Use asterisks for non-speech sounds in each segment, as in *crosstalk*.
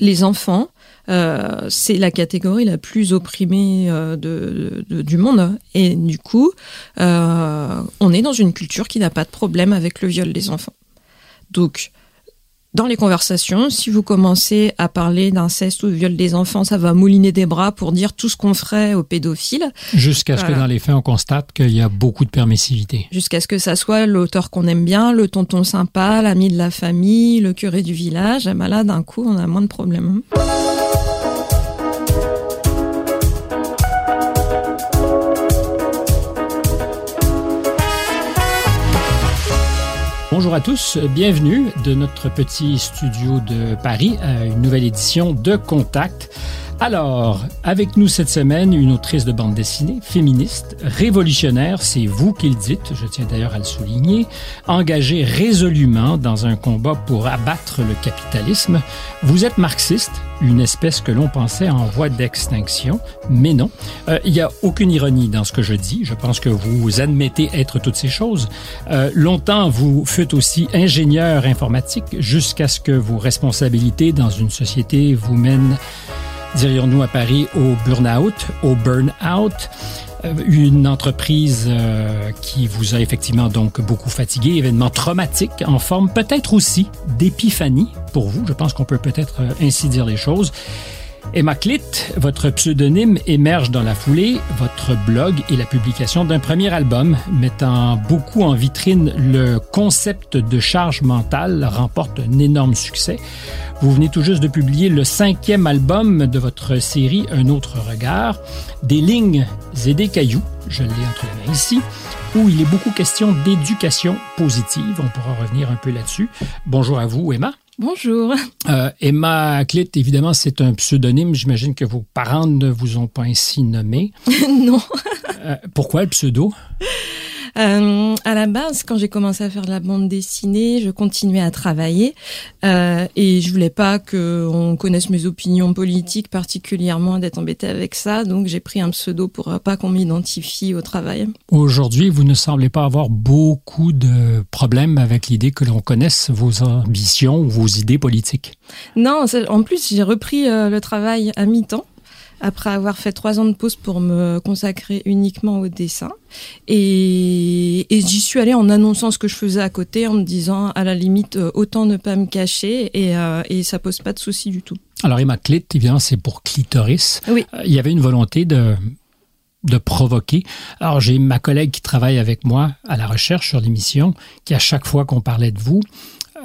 les enfants, euh, c'est la catégorie la plus opprimée euh, du monde. Et du coup, euh, on est dans une culture qui n'a pas de problème avec le viol des enfants. Donc, dans les conversations, si vous commencez à parler d'inceste ou de viol des enfants, ça va mouliner des bras pour dire tout ce qu'on ferait aux pédophiles. Jusqu'à ce que dans les faits, on constate qu'il y a beaucoup de permissivité. Jusqu'à ce que ça soit l'auteur qu'on aime bien, le tonton sympa, l'ami de la famille, le curé du village. Ben là, d'un coup, on a moins de problèmes. Bonjour à tous, bienvenue de notre petit studio de Paris à une nouvelle édition de Contact. Alors, avec nous cette semaine, une autrice de bande dessinée, féministe, révolutionnaire, c'est vous qui le dites, je tiens d'ailleurs à le souligner, engagée résolument dans un combat pour abattre le capitalisme. Vous êtes marxiste, une espèce que l'on pensait en voie d'extinction, mais non. Euh, il n'y a aucune ironie dans ce que je dis, je pense que vous admettez être toutes ces choses. Euh, longtemps, vous fûtes aussi ingénieur informatique jusqu'à ce que vos responsabilités dans une société vous mènent dirions-nous à Paris au burn-out, au burn-out, euh, une entreprise euh, qui vous a effectivement donc beaucoup fatigué, événement traumatique en forme peut-être aussi d'épiphanie pour vous. Je pense qu'on peut peut-être euh, ainsi dire les choses. Emma Clit, votre pseudonyme émerge dans la foulée, votre blog et la publication d'un premier album mettant beaucoup en vitrine le concept de charge mentale remporte un énorme succès. Vous venez tout juste de publier le cinquième album de votre série Un autre regard, des lignes et des cailloux, je l'ai entre les mains ici, où il est beaucoup question d'éducation positive. On pourra revenir un peu là-dessus. Bonjour à vous, Emma. Bonjour. Euh, Emma Clit, évidemment, c'est un pseudonyme. J'imagine que vos parents ne vous ont pas ainsi nommé. *laughs* non. Euh, pourquoi le pseudo? *laughs* euh, à la base, quand j'ai commencé à faire de la bande dessinée, je continuais à travailler euh, et je voulais pas qu'on connaisse mes opinions politiques particulièrement, d'être embêté avec ça. Donc j'ai pris un pseudo pour pas qu'on m'identifie au travail. Aujourd'hui, vous ne semblez pas avoir beaucoup de problèmes avec l'idée que l'on connaisse vos ambitions ou vos idées politiques. Non, en plus j'ai repris euh, le travail à mi-temps après avoir fait trois ans de pause pour me consacrer uniquement au dessin. Et, j'y suis allée en annonçant ce que je faisais à côté, en me disant à la limite euh, autant ne pas me cacher et, euh, et ça pose pas de souci du tout. Alors Emma Clit, évidemment, c'est pour clitoris. Oui. Euh, il y avait une volonté de de provoquer. Alors j'ai ma collègue qui travaille avec moi à la recherche sur l'émission, qui à chaque fois qu'on parlait de vous,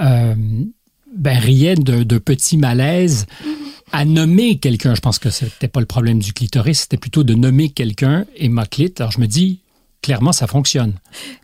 euh, ben riait de, de petits malaises. À nommer quelqu'un. Je pense que c'était pas le problème du clitoris, c'était plutôt de nommer quelqu'un et ma clit. Alors je me dis, clairement, ça fonctionne.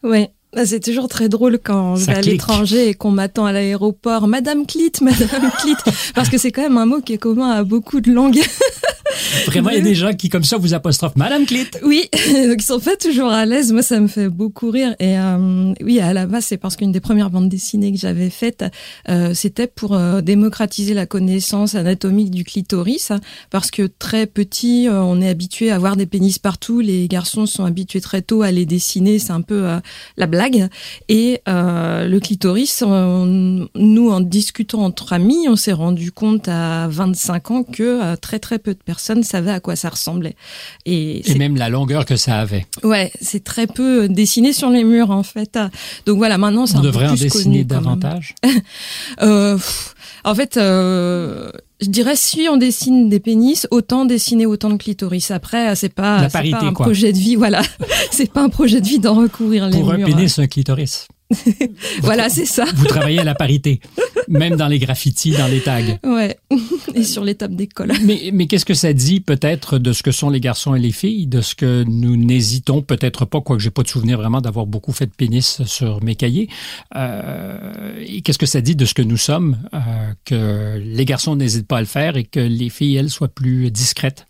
Oui. Bah, c'est toujours très drôle quand je vais à l'étranger et qu'on m'attend à l'aéroport. Madame Clit, *laughs* Madame Clit. Parce que c'est quand même un mot qui est commun à beaucoup de langues. *laughs* Vraiment, il y a des gens qui, comme ça, vous apostrophent Madame Clit. Oui, *laughs* donc ils sont pas toujours à l'aise. Moi, ça me fait beaucoup rire. Et euh, oui, à la base, c'est parce qu'une des premières bandes dessinées que j'avais faites, euh, c'était pour euh, démocratiser la connaissance anatomique du clitoris. Parce que très petit, on est habitué à voir des pénis partout. Les garçons sont habitués très tôt à les dessiner. C'est un peu la blague. Et le clitoris, nous, en discutant entre amis, on s'est rendu compte à 25 ans que très très peu de personnes savait à quoi ça ressemblait. Et, même la longueur que ça avait. Ouais, c'est très peu dessiné sur les murs en fait. Donc voilà, maintenant c'est On un devrait peu plus en dessiner davantage. *laughs* euh, en fait, euh, je dirais si on dessine des pénis, autant dessiner autant de clitoris. Après, c'est pas, pas un projet de vie, *laughs* voilà. c'est pas un projet de vie d'en recourir les Pour un pénis, un clitoris. *laughs* voilà, c'est ça. Vous travaillez à la parité, même dans les graffitis, dans les tags. Ouais, *laughs* et sur les tables d'école. Mais, mais qu'est-ce que ça dit peut-être de ce que sont les garçons et les filles, de ce que nous n'hésitons peut-être pas, quoique j'ai pas de souvenir vraiment d'avoir beaucoup fait de pénis sur mes cahiers. Euh, et qu'est-ce que ça dit de ce que nous sommes, euh, que les garçons n'hésitent pas à le faire et que les filles, elles, soient plus discrètes?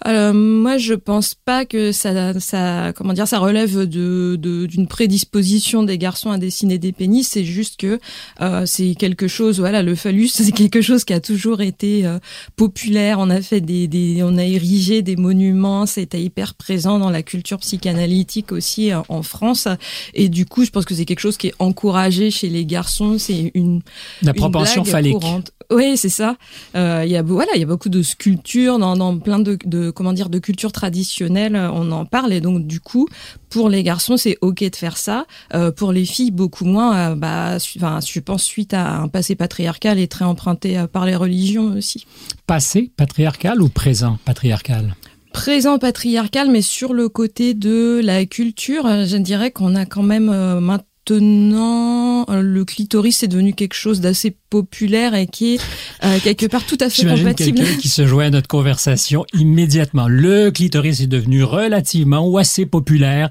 Alors, moi, je pense pas que ça, ça, comment dire, ça relève de, d'une prédisposition des garçons à dessiner des pénis, c'est juste que euh, c'est quelque chose, voilà, le phallus, *laughs* c'est quelque chose qui a toujours été euh, populaire. On a fait des, des, on a érigé des monuments, c'était hyper présent dans la culture psychanalytique aussi euh, en France. Et du coup, je pense que c'est quelque chose qui est encouragé chez les garçons. C'est une la propension phallique. Courante. Oui, c'est ça. Euh, il y a voilà, il y a beaucoup de sculptures dans, dans plein de, de comment dire de cultures traditionnelles. On en parle et donc du coup, pour les garçons, c'est ok de faire ça. Euh, pour les filles, beaucoup moins. Euh, bah, enfin, je pense suite à un passé patriarcal et très emprunté euh, par les religions aussi. Passé patriarcal ou présent patriarcal? Présent patriarcal, mais sur le côté de la culture, je dirais qu'on a quand même maintenant maintenant, euh, le clitoris est devenu quelque chose d'assez populaire et qui est euh, quelque part tout à fait compatible. quelqu'un qui se joint à notre conversation immédiatement. Le clitoris est devenu relativement ou assez populaire.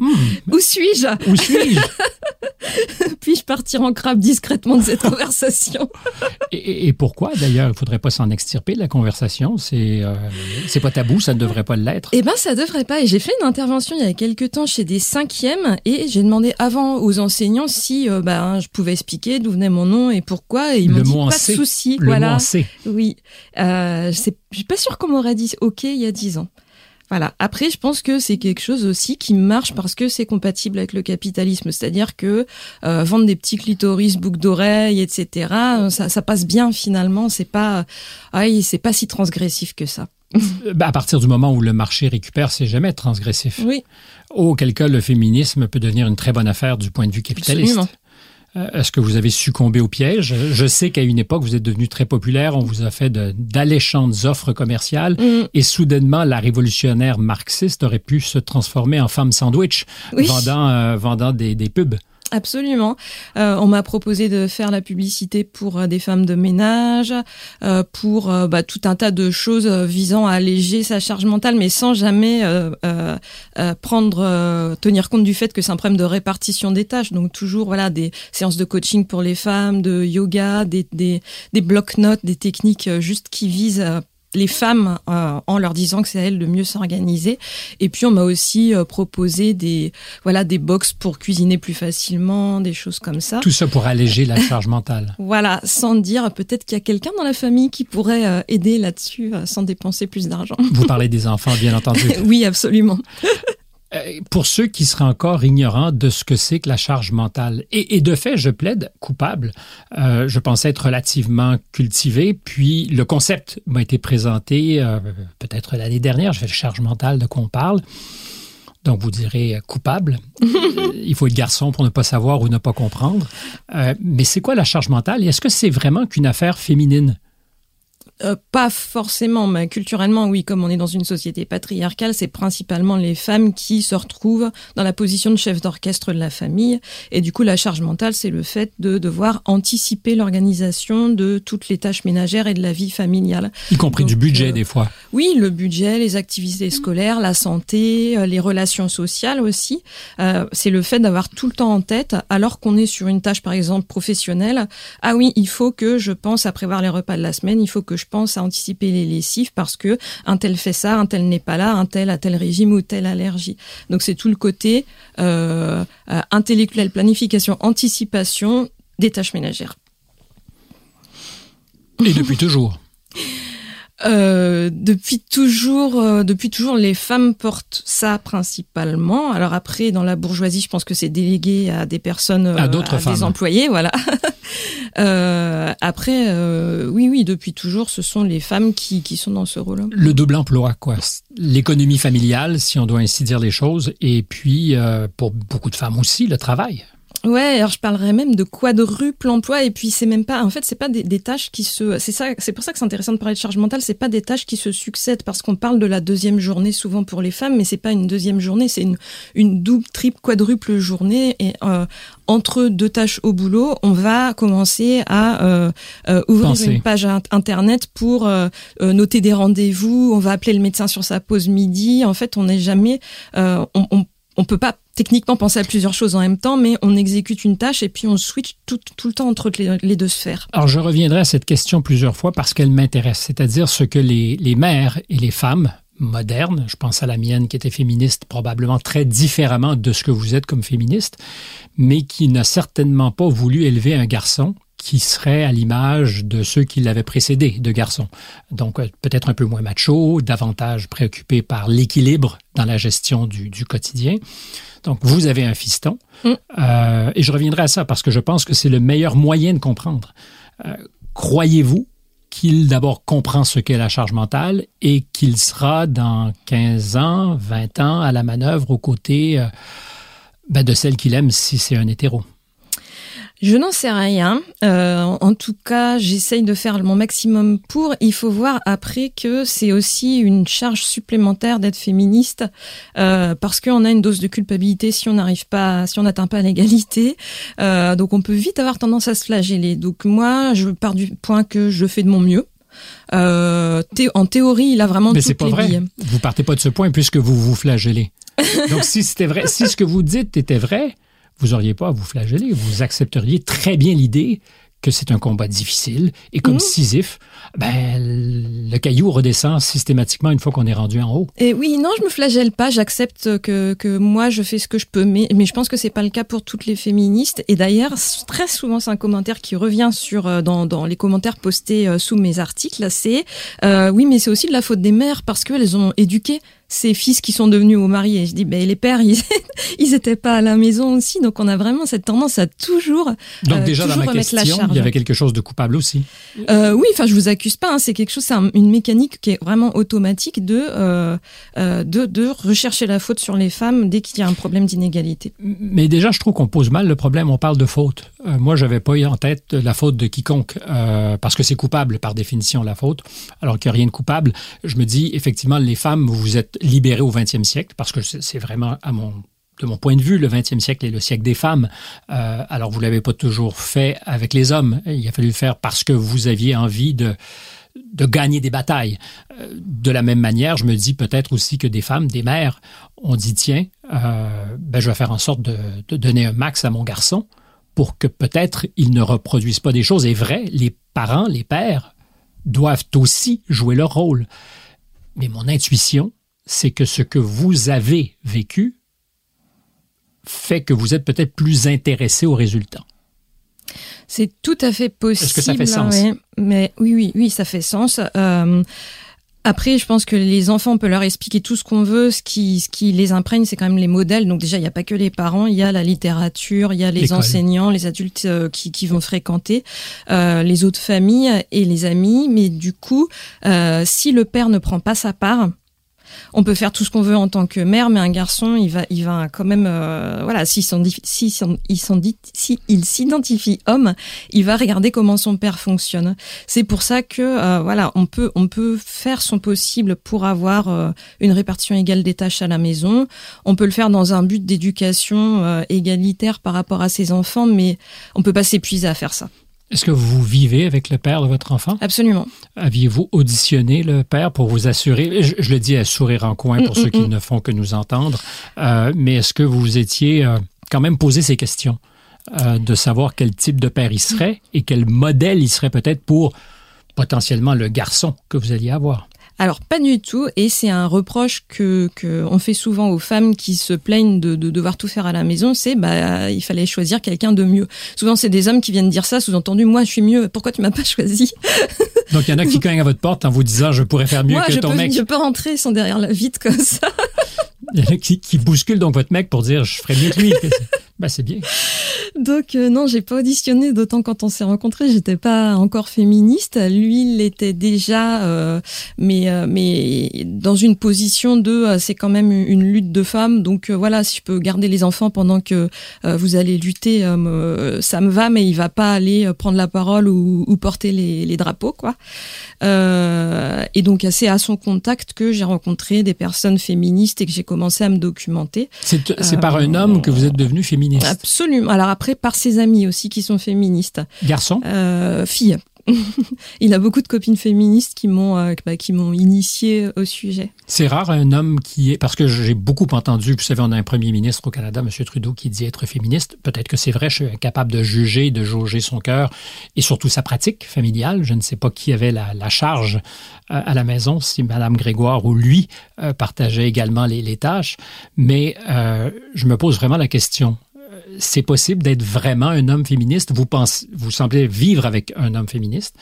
Où suis-je? Où suis-je? *laughs* Puis-je partir en crabe discrètement de cette *laughs* conversation? Et, pourquoi? D'ailleurs Il ne faudrait pas s'en extirper de la conversation. C'est euh, c'est pas tabou, ça ne devrait pas l'être. Eh ben, ça devrait pas. Et j'ai fait une intervention il y a quelques temps chez des cinquièmes et j'ai demandé avant aux enseignants si euh, ben, je pouvais expliquer d'où venait mon nom et pourquoi. Et ils m'ont dit pas de souci. Le voilà. Mot en C. Oui. Euh, je suis pas sûre qu'on m'aurait dit OK il y a dix ans. Voilà. Après, je pense que c'est quelque chose aussi qui marche parce que c'est compatible avec le capitalisme. C'est-à-dire que euh, vendre des petits clitoris, boucles d'oreilles, etc., ça, ça, passe bien finalement. C'est pas, ah, c'est pas si transgressif que ça. *laughs* bah, à partir du moment où le marché récupère, c'est jamais transgressif. Oui. Auquel cas, le féminisme peut devenir une très bonne affaire du point de vue capitaliste. Absolument. Euh, est-ce que vous avez succombé au piège? Je sais qu'à une époque, vous êtes devenu très populaire. On vous a fait d'alléchantes offres commerciales. Mm. Et soudainement, la révolutionnaire marxiste aurait pu se transformer en femme sandwich, vendant, euh, vendant des, des pubs. Absolument. Euh, on m'a proposé de faire la publicité pour euh, des femmes de ménage, euh, pour euh, bah, tout un tas de choses visant à alléger sa charge mentale, mais sans jamais prendre tenir compte du fait que c'est un problème de répartition des tâches. Donc toujours voilà des séances de coaching pour les femmes, de yoga, des des, des blocs-notes, des techniques juste qui visent les femmes euh, en leur disant que c'est à elles de mieux s'organiser. Et puis on m'a aussi euh, proposé des voilà des box pour cuisiner plus facilement, des choses comme ça. Tout ça pour alléger la charge mentale. *laughs* voilà, sans dire peut-être qu'il y a quelqu'un dans la famille qui pourrait euh, aider là-dessus sans dépenser plus d'argent. Vous parlez des enfants, bien entendu. *laughs* oui, absolument. *laughs* Euh, pour ceux qui seraient encore ignorants de ce que c'est que la charge mentale. Et, de fait, je plaide coupable. Euh, je pensais être relativement cultivé, puis le concept m'a été présenté euh, peut-être l'année dernière. Je fais la charge mentale de quoi on parle. Donc, vous direz coupable. *laughs* Il faut être garçon pour ne pas savoir ou ne pas comprendre. mais c'est quoi la charge mentale? Est-ce que c'est vraiment qu'une affaire féminine? Euh, pas forcément, mais culturellement, oui, comme on est dans une société patriarcale, c'est principalement les femmes qui se retrouvent dans la position de chef d'orchestre de la famille. Et du coup, la charge mentale, c'est le fait de devoir anticiper l'organisation de toutes les tâches ménagères et de la vie familiale. Y compris du budget, euh, des fois. Oui, le budget, les activités scolaires, la santé, euh, les relations sociales aussi. c'est le fait d'avoir tout le temps en tête, alors qu'on est sur une tâche, par exemple, professionnelle. Ah oui, il faut que je pense à prévoir les repas de la semaine, il faut que je pense à anticiper les lessives parce que un tel fait ça, un tel n'est pas là, un tel a tel régime ou telle allergie. Donc c'est tout le côté euh, euh, intellectuel, planification, anticipation des tâches ménagères. Et depuis toujours. *laughs* Euh, depuis toujours, euh, depuis toujours, les femmes portent ça principalement. Alors après, dans la bourgeoisie, je pense que c'est délégué à des personnes, à d'autres femmes, des employés, voilà. *laughs* euh, après, euh, oui, oui, depuis toujours, ce sont les femmes qui, qui sont dans ce rôle-là. Le double emploi, quoi? L'économie familiale, si on doit ainsi dire les choses, et puis pour beaucoup de femmes aussi, le travail. Ouais, alors je parlerais même de quadruple emploi et puis c'est même pas, en fait, c'est pas des, des, tâches qui se, c'est ça, c'est pour ça que c'est intéressant de parler de charge mentale. C'est pas des tâches qui se succèdent parce qu'on parle de la deuxième journée souvent pour les femmes, mais c'est pas une deuxième journée, c'est une, une double, triple, quadruple journée et euh, entre deux tâches au boulot, on va commencer à euh, euh ouvrir une page internet pour euh, euh, noter des rendez-vous. On va appeler le médecin sur sa pause midi. En fait, on n'est jamais, on, on on peut pas techniquement penser à plusieurs choses en même temps, mais on exécute une tâche et puis on switch tout, le temps entre les, deux sphères. Alors je reviendrai à cette question plusieurs fois parce qu'elle m'intéresse, c'est-à-dire ce que les, les mères et les femmes moderne. Je pense à la mienne qui était féministe probablement très différemment de ce que vous êtes comme féministe, mais qui n'a certainement pas voulu élever un garçon qui serait à l'image de ceux qui l'avaient précédé de garçons. Donc euh, peut-être un peu moins macho, davantage préoccupé par l'équilibre dans la gestion du, du, quotidien. Donc vous avez un fiston. Mm. Euh, et je reviendrai à ça parce que je pense que c'est le meilleur moyen de comprendre. Euh, Croyez-vous qu'il d'abord comprend ce qu'est la charge mentale et qu'il sera dans 15 ans, 20 ans à la manœuvre aux côtés euh, ben, de celle qu'il aime si c'est un hétéro? Je n'en sais rien. Euh, en tout cas, j'essaye de faire mon maximum pour. Il faut voir après que c'est aussi une charge supplémentaire d'être féministe euh, parce qu'on a une dose de culpabilité si on n'arrive pas, si on n'atteint pas l'égalité. Euh, donc on peut vite avoir tendance à se flageller. Donc moi, je pars du point que je fais de mon mieux. Euh, en théorie, il a vraiment Mais c'est pas vrai. Vous partez pas de ce point puisque vous vous flagellez. Donc si c'était vrai, si ce que vous dites était vrai, vous n'auriez pas à vous flageller. Vous accepteriez très bien l'idée que c'est un combat difficile et comme mmh. Sisyphe, ben, le caillou redescend systématiquement une fois qu'on est rendu en haut. Et oui, non, je me flagelle pas. J'accepte que, que moi, je fais ce que je peux, mais, mais je pense que c'est pas le cas pour toutes les féministes. Et d'ailleurs, très souvent, c'est un commentaire qui revient sur euh, dans, dans les commentaires postés euh, sous mes articles. C'est euh, oui, mais c'est aussi de la faute des mères parce qu'elles ont éduqué ces fils qui sont devenus aux maris. Et je dis, ben, les pères, ils, *laughs* ils étaient pas à la maison aussi. Donc, on a vraiment cette tendance à toujours. Donc, euh, déjà, dans ma question, il y avait quelque chose de coupable aussi. Euh, oui, enfin, je vous accuse pas. Hein, c'est quelque chose, c'est une mécanique qui est vraiment automatique de, euh, euh, de, de rechercher la faute sur les femmes dès qu'il y a un problème d'inégalité. Mais déjà, je trouve qu'on pose mal le problème. On parle de faute. Euh, moi, j'avais pas eu en tête la faute de quiconque, euh, parce que c'est coupable par définition la faute, alors qu'il n'y a rien de coupable. Je me dis, effectivement, les femmes, vous êtes libérées au 20e siècle, parce que c'est vraiment, à mon de mon point de vue, le 20e siècle est le siècle des femmes. Euh, alors, vous l'avez pas toujours fait avec les hommes. Il a fallu le faire parce que vous aviez envie de, de gagner des batailles. Euh, de la même manière, je me dis peut-être aussi que des femmes, des mères, ont dit, tiens, euh, ben, je vais faire en sorte de, de donner un max à mon garçon pour que peut-être il ne reproduise pas des choses. Et vrai, les parents, les pères, doivent aussi jouer leur rôle. Mais mon intuition, c'est que ce que vous avez vécu fait que vous êtes peut-être plus intéressé au résultat. C'est tout à fait possible. Est-ce que ça fait sens? mais oui, oui, oui, ça fait sens. Euh, après, je pense que les enfants, on peut leur expliquer tout ce qu'on veut. Ce qui, ce qui les imprègne, c'est quand même les modèles. Donc déjà, il n'y a pas que les parents, il y a la littérature, il y a les enseignants, les adultes euh, qui, qui vont fréquenter, euh, les autres familles et les amis. Mais du coup, si le père ne prend pas sa part, on peut faire tout ce qu'on veut en tant que mère, mais un garçon, il va, il va quand même, euh, voilà, s'il s'identifie homme, il va regarder comment son père fonctionne. C'est pour ça que, euh, voilà, on peut, on peut faire son possible pour avoir euh, une répartition égale des tâches à la maison. On peut le faire dans un but d'éducation égalitaire par rapport à ses enfants, mais on peut pas s'épuiser à faire ça. Est-ce que vous vivez avec le père de votre enfant? Absolument. Aviez-vous auditionné le père pour vous assurer, je, je le dis à sourire en coin pour mm, ceux mm, qui mm. ne font que nous entendre, euh, mais est-ce que vous étiez euh, quand même posé ces questions euh, de savoir quel type de père il serait et quel modèle il serait peut-être pour potentiellement le garçon que vous alliez avoir? Alors pas du tout, et c'est un reproche que, que on fait souvent aux femmes qui se plaignent de, de devoir tout faire à la maison, c'est bah il fallait choisir quelqu'un de mieux. Souvent c'est des hommes qui viennent dire ça, sous-entendu moi je suis mieux, pourquoi tu m'as pas choisi? *laughs* Donc il y en a qui *laughs* cognent à votre porte en vous disant je pourrais faire mieux moi, que ton peux, mec. Je peux rentrer, sont derrière la vitre comme ça. *laughs* Il y en a qui, qui bousculent donc votre mec pour dire je ferais mieux que lui. Bah c'est bien. Donc euh, non, j'ai pas auditionné, d'autant quand on s'est rencontrés, j'étais pas encore féministe. Lui, il était déjà, euh, mais euh, mais dans une position de, euh, c'est quand même une lutte de femmes. Donc voilà, si je peux garder les enfants pendant que vous allez lutter, ça me va, mais il va pas aller prendre la parole ou, ou porter les, les, drapeaux, quoi. et donc c'est à son contact que j'ai rencontré des personnes féministes et que j'ai commencé à me documenter. C'est par un homme que vous êtes devenu féministe. Absolument. Alors après, par ses amis aussi qui sont féministes. Garçon euh, Filles. *laughs* il a beaucoup de copines féministes qui m'ont euh, bah, qui m'ont initié au sujet. C'est rare un homme qui est parce que j'ai beaucoup entendu, vous savez, on a un premier ministre au Canada, M. Trudeau, qui dit être féministe. Peut-être que c'est vrai, je suis capable de juger, de jauger son cœur et surtout sa pratique familiale. Je ne sais pas qui avait la, charge euh, à la maison, si Mme Grégoire ou lui euh, partageaient également les, les tâches. Mais je me pose vraiment la question c'est possible d'être vraiment un homme féministe? Vous pensez, vous semblez vivre avec un homme féministe?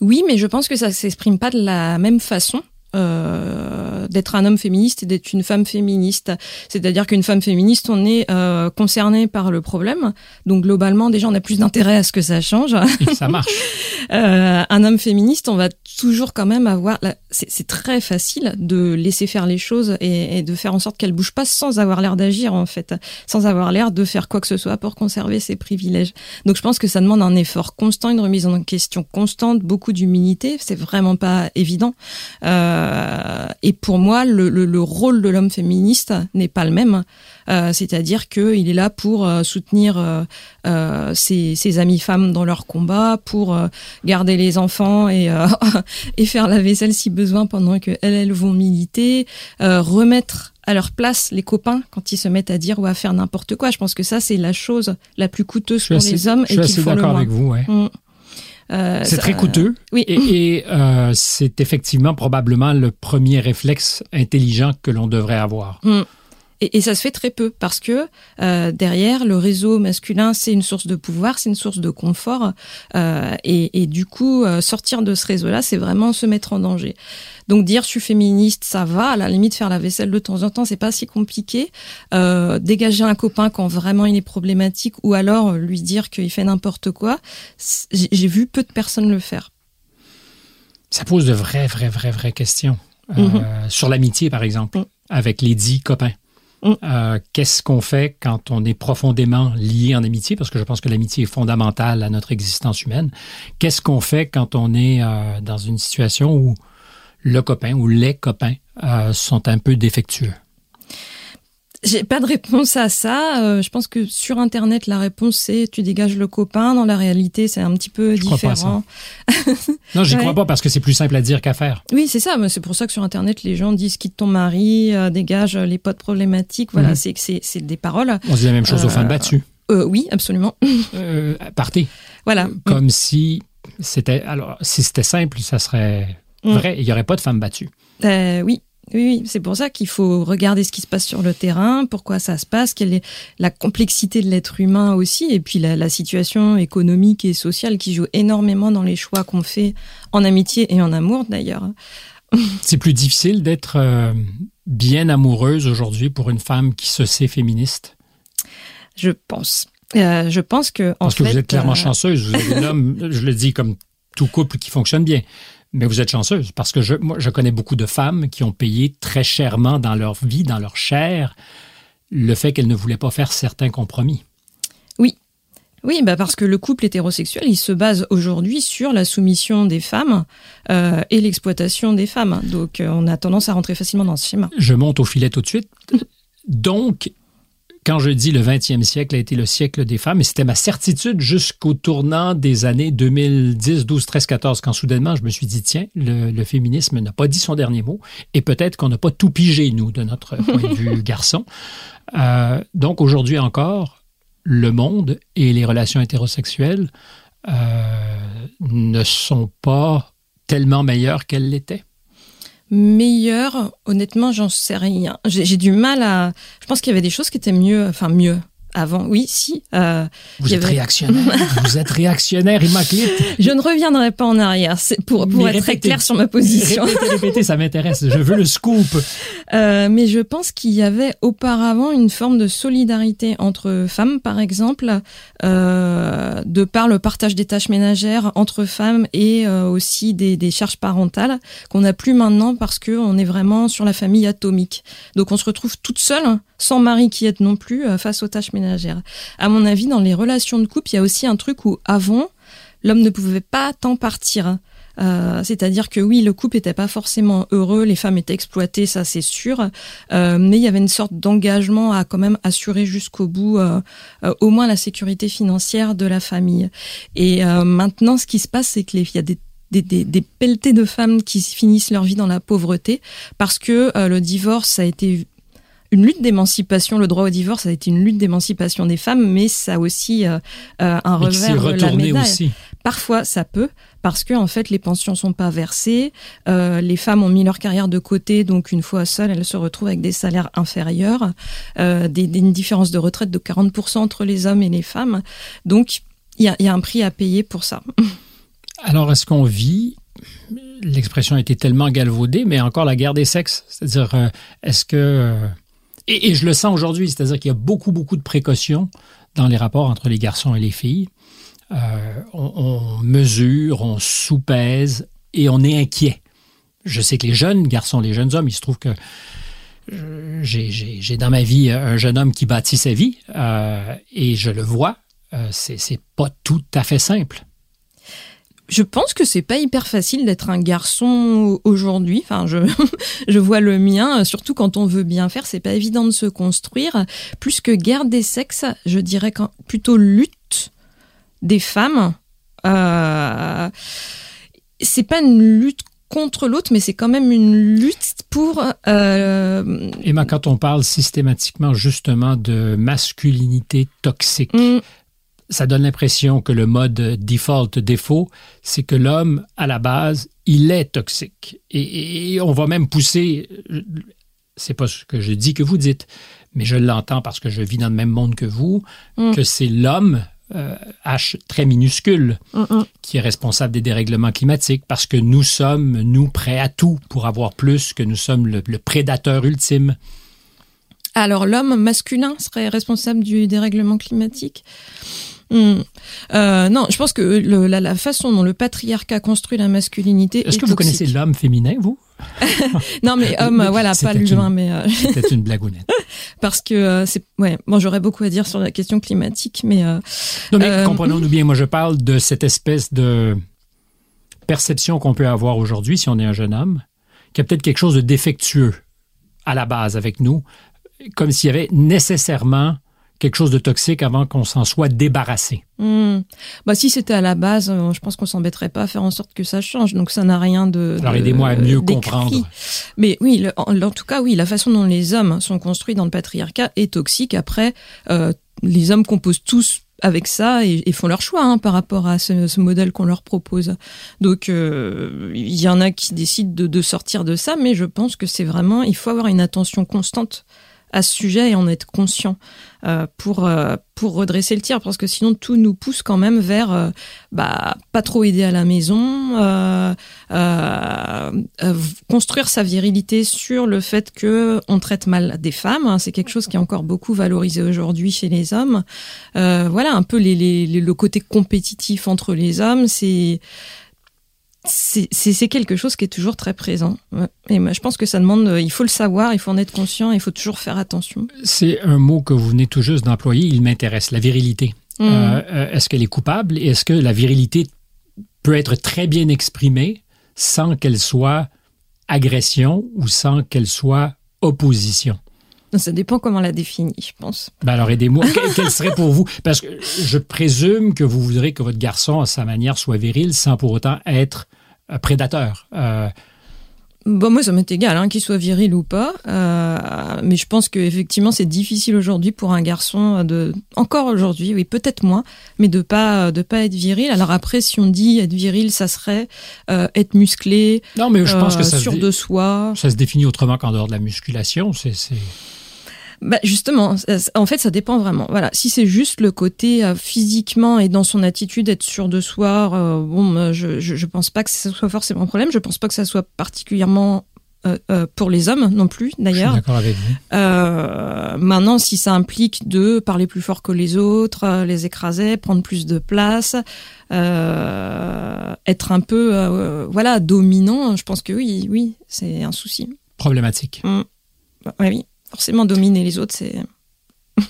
Oui, mais je pense que ça s'exprime pas de la même façon. Euh, d'être un homme féministe et d'être une femme féministe. C'est-à-dire qu'une femme féministe, on est euh, concerné par le problème. Donc globalement, déjà, on a plus d'intérêt à ce que ça change. *laughs* Ça marche. *laughs* euh, un homme féministe, on va toujours quand même avoir... C'est très facile de laisser faire les choses et, et de faire en sorte qu'elles bougent pas sans avoir l'air d'agir, en fait. Sans avoir l'air de faire quoi que ce soit pour conserver ses privilèges. Donc je pense que ça demande un effort constant, une remise en question constante, beaucoup d'humilité. C'est vraiment pas évident. Euh, et pour moi, le, rôle de l'homme féministe n'est pas le même. Euh, c'est-à-dire qu'il est là pour euh, soutenir ses, amies femmes dans leur combat, pour garder les enfants et, *laughs* et faire la vaisselle si besoin pendant que elles, vont militer, remettre à leur place les copains quand ils se mettent à dire ou à faire n'importe quoi. Je pense que ça, c'est la chose la plus coûteuse pour les hommes et qu'il faut le moins. avec vous, ouais. Mm. Euh, c'est très coûteux. oui. Et, euh, c'est effectivement probablement le premier réflexe intelligent que l'on devrait avoir. Mm. Et, ça se fait très peu parce que euh, derrière le réseau masculin, c'est une source de pouvoir, c'est une source de confort, euh, et, et, du coup euh, sortir de ce réseau-là, c'est vraiment se mettre en danger. Donc dire je suis féministe, ça va. À la limite faire la vaisselle de temps en temps, c'est pas si compliqué. Euh, dégager un copain quand vraiment il est problématique, ou alors lui dire qu'il fait n'importe quoi. J'ai vu peu de personnes le faire. Ça pose de vraies, vraies, vraies, vraies questions. Mm-hmm. Sur l'amitié, par exemple, mm. avec les dix copains. Mm. Euh, qu'est-ce qu'on fait quand on est profondément lié en amitié? Parce que je pense que l'amitié est fondamentale à notre existence humaine. Qu'est-ce qu'on fait quand on est euh, dans une situation où le copain ou les copains euh, sont un peu défectueux? J'ai pas de réponse à ça. Euh, je pense que sur Internet, la réponse c'est tu dégages le copain. Dans la réalité, c'est un petit peu différent. *laughs* non, j'y crois pas parce que c'est plus simple à dire qu'à faire. Oui, c'est ça. C'est pour ça que sur Internet, les gens disent quitte ton mari, euh, dégage les potes problématiques. Voilà, mhm. c'est c'est des paroles. On dit la même chose aux femmes euh, battues. oui, absolument. *laughs* partez. Voilà. Comme si c'était alors si c'était simple, ça serait mm. vrai. Il y aurait pas de femmes battues. oui, oui, c'est pour ça qu'il faut regarder ce qui se passe sur le terrain, pourquoi ça se passe, quelle est la complexité de l'être humain aussi, et puis la, situation économique et sociale qui joue énormément dans les choix qu'on fait en amitié et en amour d'ailleurs. *laughs* C'est plus difficile d'être euh, bien amoureuse aujourd'hui pour une femme qui se sait féministe? Je pense. Euh, je pense que en parce que vous êtes clairement euh, chanceuse. Vous avez un *laughs* homme, je le dis comme tout couple qui fonctionne bien. Mais vous êtes chanceuse parce que je, moi, je connais beaucoup de femmes qui ont payé très chèrement dans leur vie, dans leur chair, le fait qu'elles ne voulaient pas faire certains compromis. Oui. Oui, bah parce que le couple hétérosexuel, il se base aujourd'hui sur la soumission des femmes euh, et l'exploitation des femmes. Donc, euh, on a tendance à rentrer facilement dans ce schéma. Je monte au filet tout de suite. Donc, quand je dis le 20e siècle a été le siècle des femmes, et c'était ma certitude jusqu'au tournant des années 2010, 12, 13, 14, quand soudainement je me suis dit, tiens, le, féminisme n'a pas dit son dernier mot, et peut-être qu'on n'a pas tout pigé, nous, de notre *laughs* point de vue garçon. Euh, donc aujourd'hui encore, le monde et les relations hétérosexuelles euh, ne sont pas tellement meilleures qu'elles l'étaient meilleur, honnêtement, j'en sais rien. J'ai du mal à. Je pense qu'il y avait des choses qui étaient mieux, enfin mieux avant. Oui, si. Euh, vous êtes réactionnaire. *laughs* vous êtes réactionnaire, Immaculée. Je ne reviendrai pas en arrière c'est pour, pour être très clair sur ma position. Répétez, répétez, ça m'intéresse. Je veux le scoop. *laughs* Euh, mais je pense qu'il y avait auparavant une forme de solidarité entre femmes, par exemple, euh, de par le partage des tâches ménagères entre femmes et aussi des, des charges parentales qu'on n'a plus maintenant parce que on est vraiment sur la famille atomique. Donc on se retrouve toute seule, sans mari qui aide non plus, euh, face aux tâches ménagères à mon avis, dans les relations de couple, il y a aussi un truc où avant, l'homme ne pouvait pas tant partir. Euh, c'est-à-dire que oui, le couple était pas forcément heureux, les femmes étaient exploitées, ça c'est sûr, euh, mais il y avait une sorte d'engagement à quand même assurer jusqu'au bout au moins la sécurité financière de la famille. Et maintenant, ce qui se passe, c'est qu'il y a des des, des, des, pelletés de femmes qui finissent leur vie dans la pauvreté parce que le divorce a été une lutte d'émancipation. Le droit au divorce a été une lutte d'émancipation des femmes, mais ça a aussi euh, un revers de la médaille. Aussi. Parfois, ça peut, parce que en fait, les pensions sont pas versées, euh, les femmes ont mis leur carrière de côté, donc une fois seules, elles se retrouvent avec des salaires inférieurs, euh, des, une différence de retraite de 40% entre les hommes et les femmes. Donc, il y a, y a un prix à payer pour ça. *laughs* Alors, est-ce qu'on vit L'expression a été tellement galvaudée, mais encore la guerre des sexes. C'est-à-dire, euh, est-ce que euh, et, je le sens aujourd'hui, c'est-à-dire qu'il y a beaucoup, beaucoup de précautions dans les rapports entre les garçons et les filles. Euh, on, mesure, on soupèse et on est inquiet. Je sais que les jeunes garçons, les jeunes hommes, il se trouve que euh, j'ai dans ma vie un jeune homme qui bâtit sa vie euh, et je le vois, c'est pas tout à fait simple. Je pense que c'est pas hyper facile d'être un garçon aujourd'hui. Enfin, je, *laughs* je vois le mien, surtout quand on veut bien faire, c'est pas évident de se construire. Plus que guerre des sexes, je dirais plutôt lutte des femmes. Euh, c'est pas une lutte contre l'autre, mais c'est quand même une lutte pour. Euh... Emma, quand on parle systématiquement justement de masculinité toxique, mm. Ça donne l'impression que le mode default défaut, c'est que l'homme à la base, il est toxique, et, on va même pousser. C'est pas ce que je dis que vous dites, mais je l'entends parce que je vis dans le même monde que vous, mm. que c'est l'homme euh, H très minuscule mm, mm. qui est responsable des dérèglements climatiques parce que nous sommes, nous, prêts à tout pour avoir plus, que nous sommes le, prédateur ultime. Alors l'homme masculin serait responsable du dérèglement climatique? Hmm. euh, non, je pense que la, façon dont le patriarcat construit la masculinité. Est-ce que vous connaissez l'homme féminin, vous? *laughs* Non, mais homme, voilà, pas l'humain, mais. Euh... *laughs* C'était une blagounette. Parce que euh, c'est. Ouais, bon, j'aurais beaucoup à dire sur la question climatique, mais. Euh, non, mais comprenons-nous bien, moi je parle de cette espèce de perception qu'on peut avoir aujourd'hui si on est un jeune homme, qu'il y a peut-être quelque chose de défectueux à la base avec nous, comme s'il y avait nécessairement quelque chose de toxique avant qu'on s'en soit débarrassé. Hmm. Bah, si c'était à la base, euh, je pense qu'on s'embêterait pas à faire en sorte que ça change. Donc ça n'a rien de. Alors aidez-moi à mieux comprendre. Mais oui, en, tout cas, oui, la façon dont les hommes sont construits dans le patriarcat est toxique. Après, euh, les hommes composent tous avec ça et, font leur choix hein, par rapport à ce, modèle qu'on leur propose. Donc euh, il y en a qui décident de, de sortir de ça, mais je pense que c'est vraiment il faut avoir une attention constante à ce sujet et en être conscient euh, pour euh, pour redresser le tir parce que sinon tout nous pousse quand même vers euh, bah pas trop aider à la maison construire sa virilité sur le fait que on traite mal des femmes hein, c'est quelque chose qui est encore beaucoup valorisé aujourd'hui chez les hommes. Voilà un peu les, le côté compétitif entre les hommes c'est c'est quelque chose qui est toujours très présent. Et je pense que ça demande, euh, il faut le savoir, il faut en être conscient, il faut toujours faire attention. C'est un mot que vous venez tout juste d'employer, il m'intéresse, la virilité. Mmh. Euh, euh, est-ce qu'elle est coupable et est-ce que la virilité peut être très bien exprimée sans qu'elle soit agression ou sans qu'elle soit opposition? Ça dépend comment la définit, je pense. Ben alors aidez-moi. *laughs* Quelle serait pour vous? Parce que je présume que vous voudrez que votre garçon, à sa manière, soit viril sans pour autant être prédateur. Euh, Bon, moi, ça m'est égal, hein, qu'il soit viril ou pas. Euh, mais je pense qu'effectivement, c'est difficile aujourd'hui pour un garçon de, encore aujourd'hui, oui, peut-être moins, mais de pas, de pas être viril. Alors après, si on dit être viril, ça serait euh, être musclé, non, mais je pense que ça sûr de soi. Ça se définit autrement qu'en dehors de la musculation. C'est, bah justement, en fait, ça dépend vraiment. Voilà, si c'est juste le côté euh, physiquement et dans son attitude être sûr de soi, euh, bon, euh, je, je, je pense pas que ce soit forcément un problème. Je pense pas que ça soit particulièrement euh, pour les hommes non plus d'ailleurs. D'accord avec vous. Maintenant, si ça implique de parler plus fort que les autres, les écraser, prendre plus de place, être un peu voilà dominant, je pense que oui, oui, c'est un souci. Problématique. Mmh. oui forcément dominer les autres, c'est. *laughs*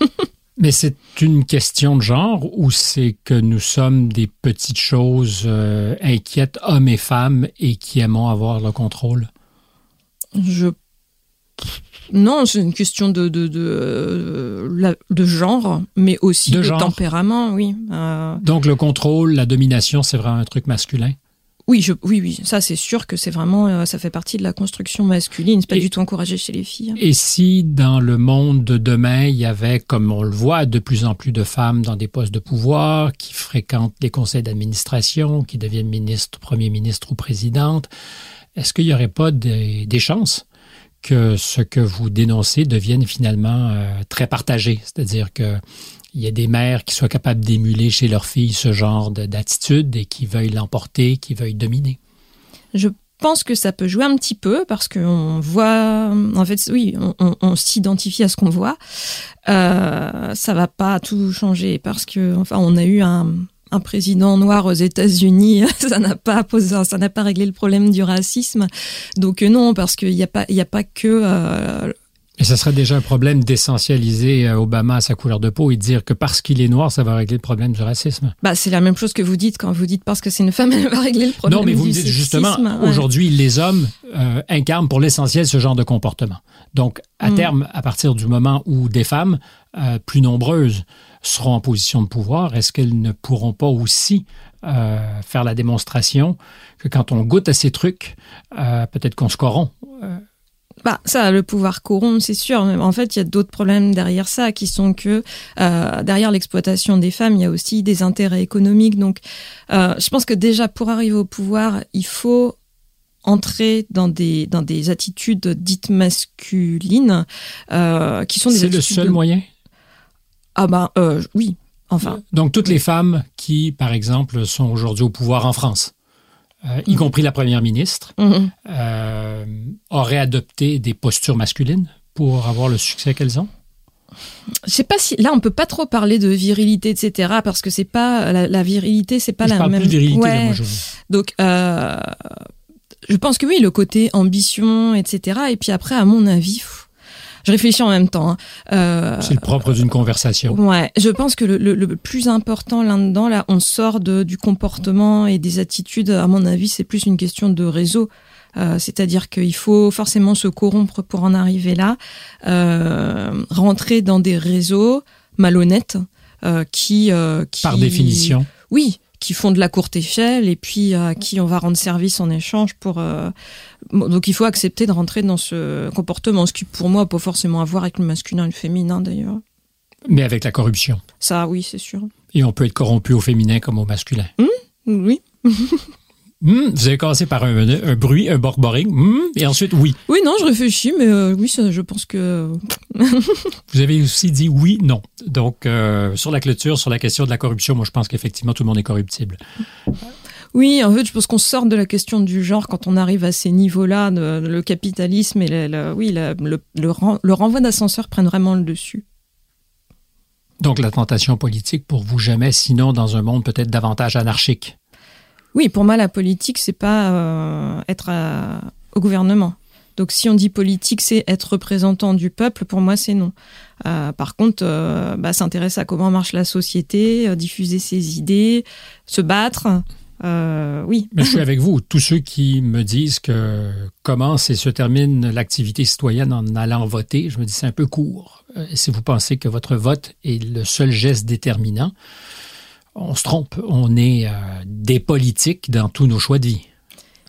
Mais c'est une question de genre ou c'est que nous sommes des petites choses euh, inquiètes, hommes et femmes, et qui aimons avoir le contrôle? Je non, c'est une question de de, de, euh, de, genre, mais aussi de, tempérament, oui. Euh, Donc le contrôle, la domination, c'est vraiment un truc masculin? Oui, je, oui, oui, ça c'est sûr que c'est vraiment, euh, ça fait partie de la construction masculine. C'est pas du tout encouragé chez les filles. Et si dans le monde de demain, il y avait, comme on le voit, de plus en plus de femmes dans des postes de pouvoir, qui fréquentent les conseils d'administration, qui deviennent ministres, premier ministre ou présidente, est-ce qu'il n'y aurait pas des, des chances que ce que vous dénoncez devienne finalement euh, très partagé, c'est-à-dire que il y a des mères qui soient capables d'émuler chez leurs filles ce genre d'attitude et qui veuillent l'emporter, qui veuillent dominer. Je pense que ça peut jouer un petit peu parce qu'on voit, en fait, oui, on, s'identifie à ce qu'on voit. Euh, ça va pas tout changer parce que, enfin, on a eu un, président noir aux États-Unis, *laughs* ça n'a pas posé, ça n'a pas réglé le problème du racisme. Donc euh, non, parce qu'il n'y a pas, il y a pas que. Euh, et ça serait déjà un problème d'essentialiser euh, Obama à sa couleur de peau et de dire que parce qu'il est noir, ça va régler le problème du racisme. Bah, c'est la même chose que vous dites quand vous dites parce que c'est une femme, *laughs* elle va régler le problème. Non, mais vous me dites justement, aujourd'hui, les hommes incarnent pour l'essentiel ce genre de comportement. Donc, à mm. terme, à partir du moment où des femmes plus nombreuses seront en position de pouvoir, est-ce qu'elles ne pourront pas aussi euh, faire la démonstration que quand on goûte à ces trucs, euh, peut-être qu'on se corrompt euh? Bah, ça, le pouvoir corrompt, c'est sûr. Mais en fait, il y a d'autres problèmes derrière ça, qui sont que derrière l'exploitation des femmes, il y a aussi des intérêts économiques. Donc, je pense que déjà, pour arriver au pouvoir, il faut entrer dans des dans des attitudes dites masculines, qui sont des. C'est le seul moyen? Ah ben euh, oui, enfin. Donc toutes les femmes qui, par exemple, sont aujourd'hui au pouvoir en France, euh, y mm. compris la première ministre, mm-hmm. euh, auraient adopté des postures masculines pour avoir le succès qu'elles ont? Je sais pas si là on peut pas trop parler de virilité etc parce que c'est pas la, virilité c'est pas je la parle même plus de virilité, moi, je... donc je pense que oui le côté ambition etc et puis après à mon avis je réfléchis en même temps. Hein. Euh, c'est le propre d'une conversation. Ouais, je pense que le, le, plus important là-dedans, là, on sort de, du comportement et des attitudes. À mon avis, c'est plus une question de réseau. Euh, c'est-à-dire qu'il faut forcément se corrompre pour en arriver là, euh, rentrer dans des réseaux malhonnêtes qui, qui, par définition, oui, qui font de la courte échelle et puis à qui on va rendre service en échange pour euh, donc il faut accepter de rentrer dans ce comportement ce qui pour moi pas forcément à voir avec le masculin et le féminin d'ailleurs. Mais avec la corruption. Ça oui c'est sûr. Et on peut être corrompu au féminin comme au masculin. Mmh, oui *laughs* Hmm, vous avez commencé par un, bruit, un borboring, hmm, et ensuite oui. Oui, non, je réfléchis, mais euh, oui, je pense que. *laughs* vous avez aussi dit oui, non. Donc, euh, sur la clôture, sur la question de la corruption, moi, je pense qu'effectivement, tout le monde est corruptible. Oui, en fait, je pense qu'on sort de la question du genre quand on arrive à ces niveaux-là, le capitalisme et le, oui, le, le renvoi d'ascenseur prennent vraiment le dessus. Donc, la tentation politique pour vous jamais, sinon dans un monde peut-être davantage anarchique. Oui, pour moi, la politique, c'est pas euh, être au gouvernement. Donc, si on dit politique, c'est être représentant du peuple, pour moi, c'est non. Euh, par contre, euh, bah, s'intéresser à comment marche la société, diffuser ses idées, se battre, oui. Mais je suis avec vous. Tous ceux qui me disent que commence et se termine l'activité citoyenne en allant voter, je me dis c'est un peu court. si vous pensez que votre vote est le seul geste déterminant, on se trompe. On est euh, des politiques dans tous nos choix de vie.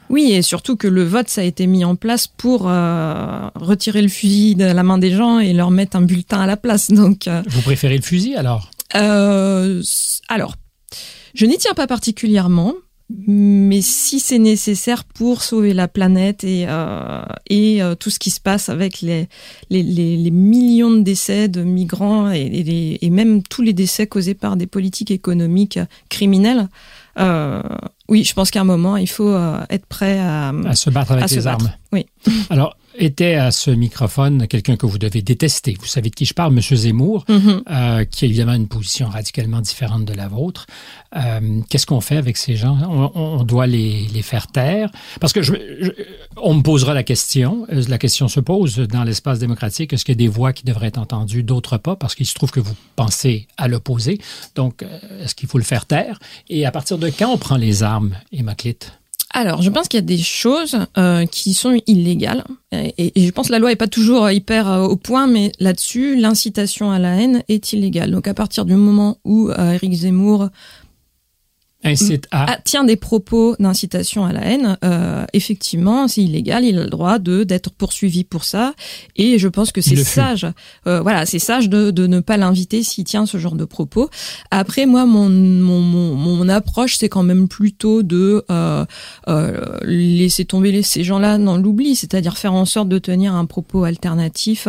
Oui, et surtout que le vote, ça a été mis en place pour euh, retirer le fusil de la main des gens et leur mettre un bulletin à la place. *laughs* Donc, euh, Vous préférez le fusil alors? Alors, je n'y tiens pas particulièrement mais si c'est nécessaire pour sauver la planète et, euh, et euh, tout ce qui se passe avec les, les, les, millions de décès de migrants et, et, même tous les décès causés par des politiques économiques criminelles, euh, oui, je pense qu'à un moment, il faut euh, être prêt à, à se battre avec les armes. Oui. Alors, était à ce microphone quelqu'un que vous devez détester. Vous savez de qui je parle, M. Zemmour, Mhm. euh, qui a évidemment une position radicalement différente de la vôtre. Euh, Qu'est-ce qu'on fait avec ces gens? On, on doit les, les faire taire? Parce que je, je- on me posera la question. euh, La question se pose dans l'espace démocratique est-ce qu'il y a des voix qui devraient être entendues, d'autres pas? Parce qu'il se trouve que vous pensez à l'opposé. Donc, est-ce qu'il faut le faire taire? Et à partir de quand on prend les armes, Emma Clit Alors, je pense qu'il y a des choses euh, qui sont illégales. Et, je pense que la loi est pas toujours hyper euh, au point, mais là-dessus, l'incitation à la haine est illégale. Donc, à partir du moment où euh, Éric Zemmour incite à ah, tient des propos d'incitation à la haine, euh, effectivement, c'est illégal. Il a le droit de d'être poursuivi pour ça. Et je pense que c'est sage. euh, voilà, c'est sage de, de ne pas l'inviter s'il tient ce genre de propos. Après, moi, mon mon mon, mon approche, c'est quand même plutôt de euh, euh, laisser tomber ces gens-là dans l'oubli, c'est-à-dire faire en sorte de tenir un propos alternatif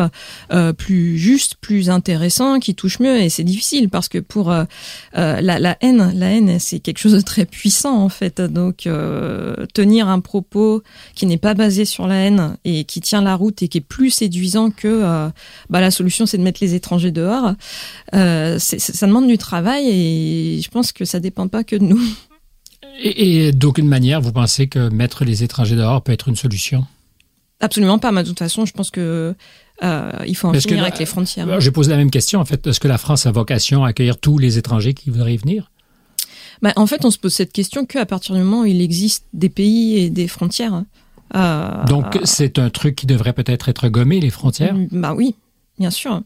euh, plus juste, plus intéressant, qui touche mieux. Et c'est difficile parce que pour euh, la, la haine, la haine, c'est quelque chose de très puissant en fait. Donc euh, tenir un propos qui n'est pas basé sur la haine et qui tient la route et qui est plus séduisant que euh, bah, la solution, c'est de mettre les étrangers dehors. Euh, ça demande du travail et je pense que ça dépend pas que de nous. Et, et d'aucune manière, vous pensez que mettre les étrangers dehors peut être une solution? Absolument pas. Mais de toute façon, je pense que euh, il faut en Parce finir avec les frontières. J'ai posé la même question, en fait. Est-ce que la France a vocation à accueillir tous les étrangers qui voudraient y venir? Bah, en fait, on se pose cette question qu'à partir du moment où il existe des pays et des frontières. Euh, Donc, c'est un truc qui devrait peut-être être gommé, les frontières? Bah oui, bien sûr.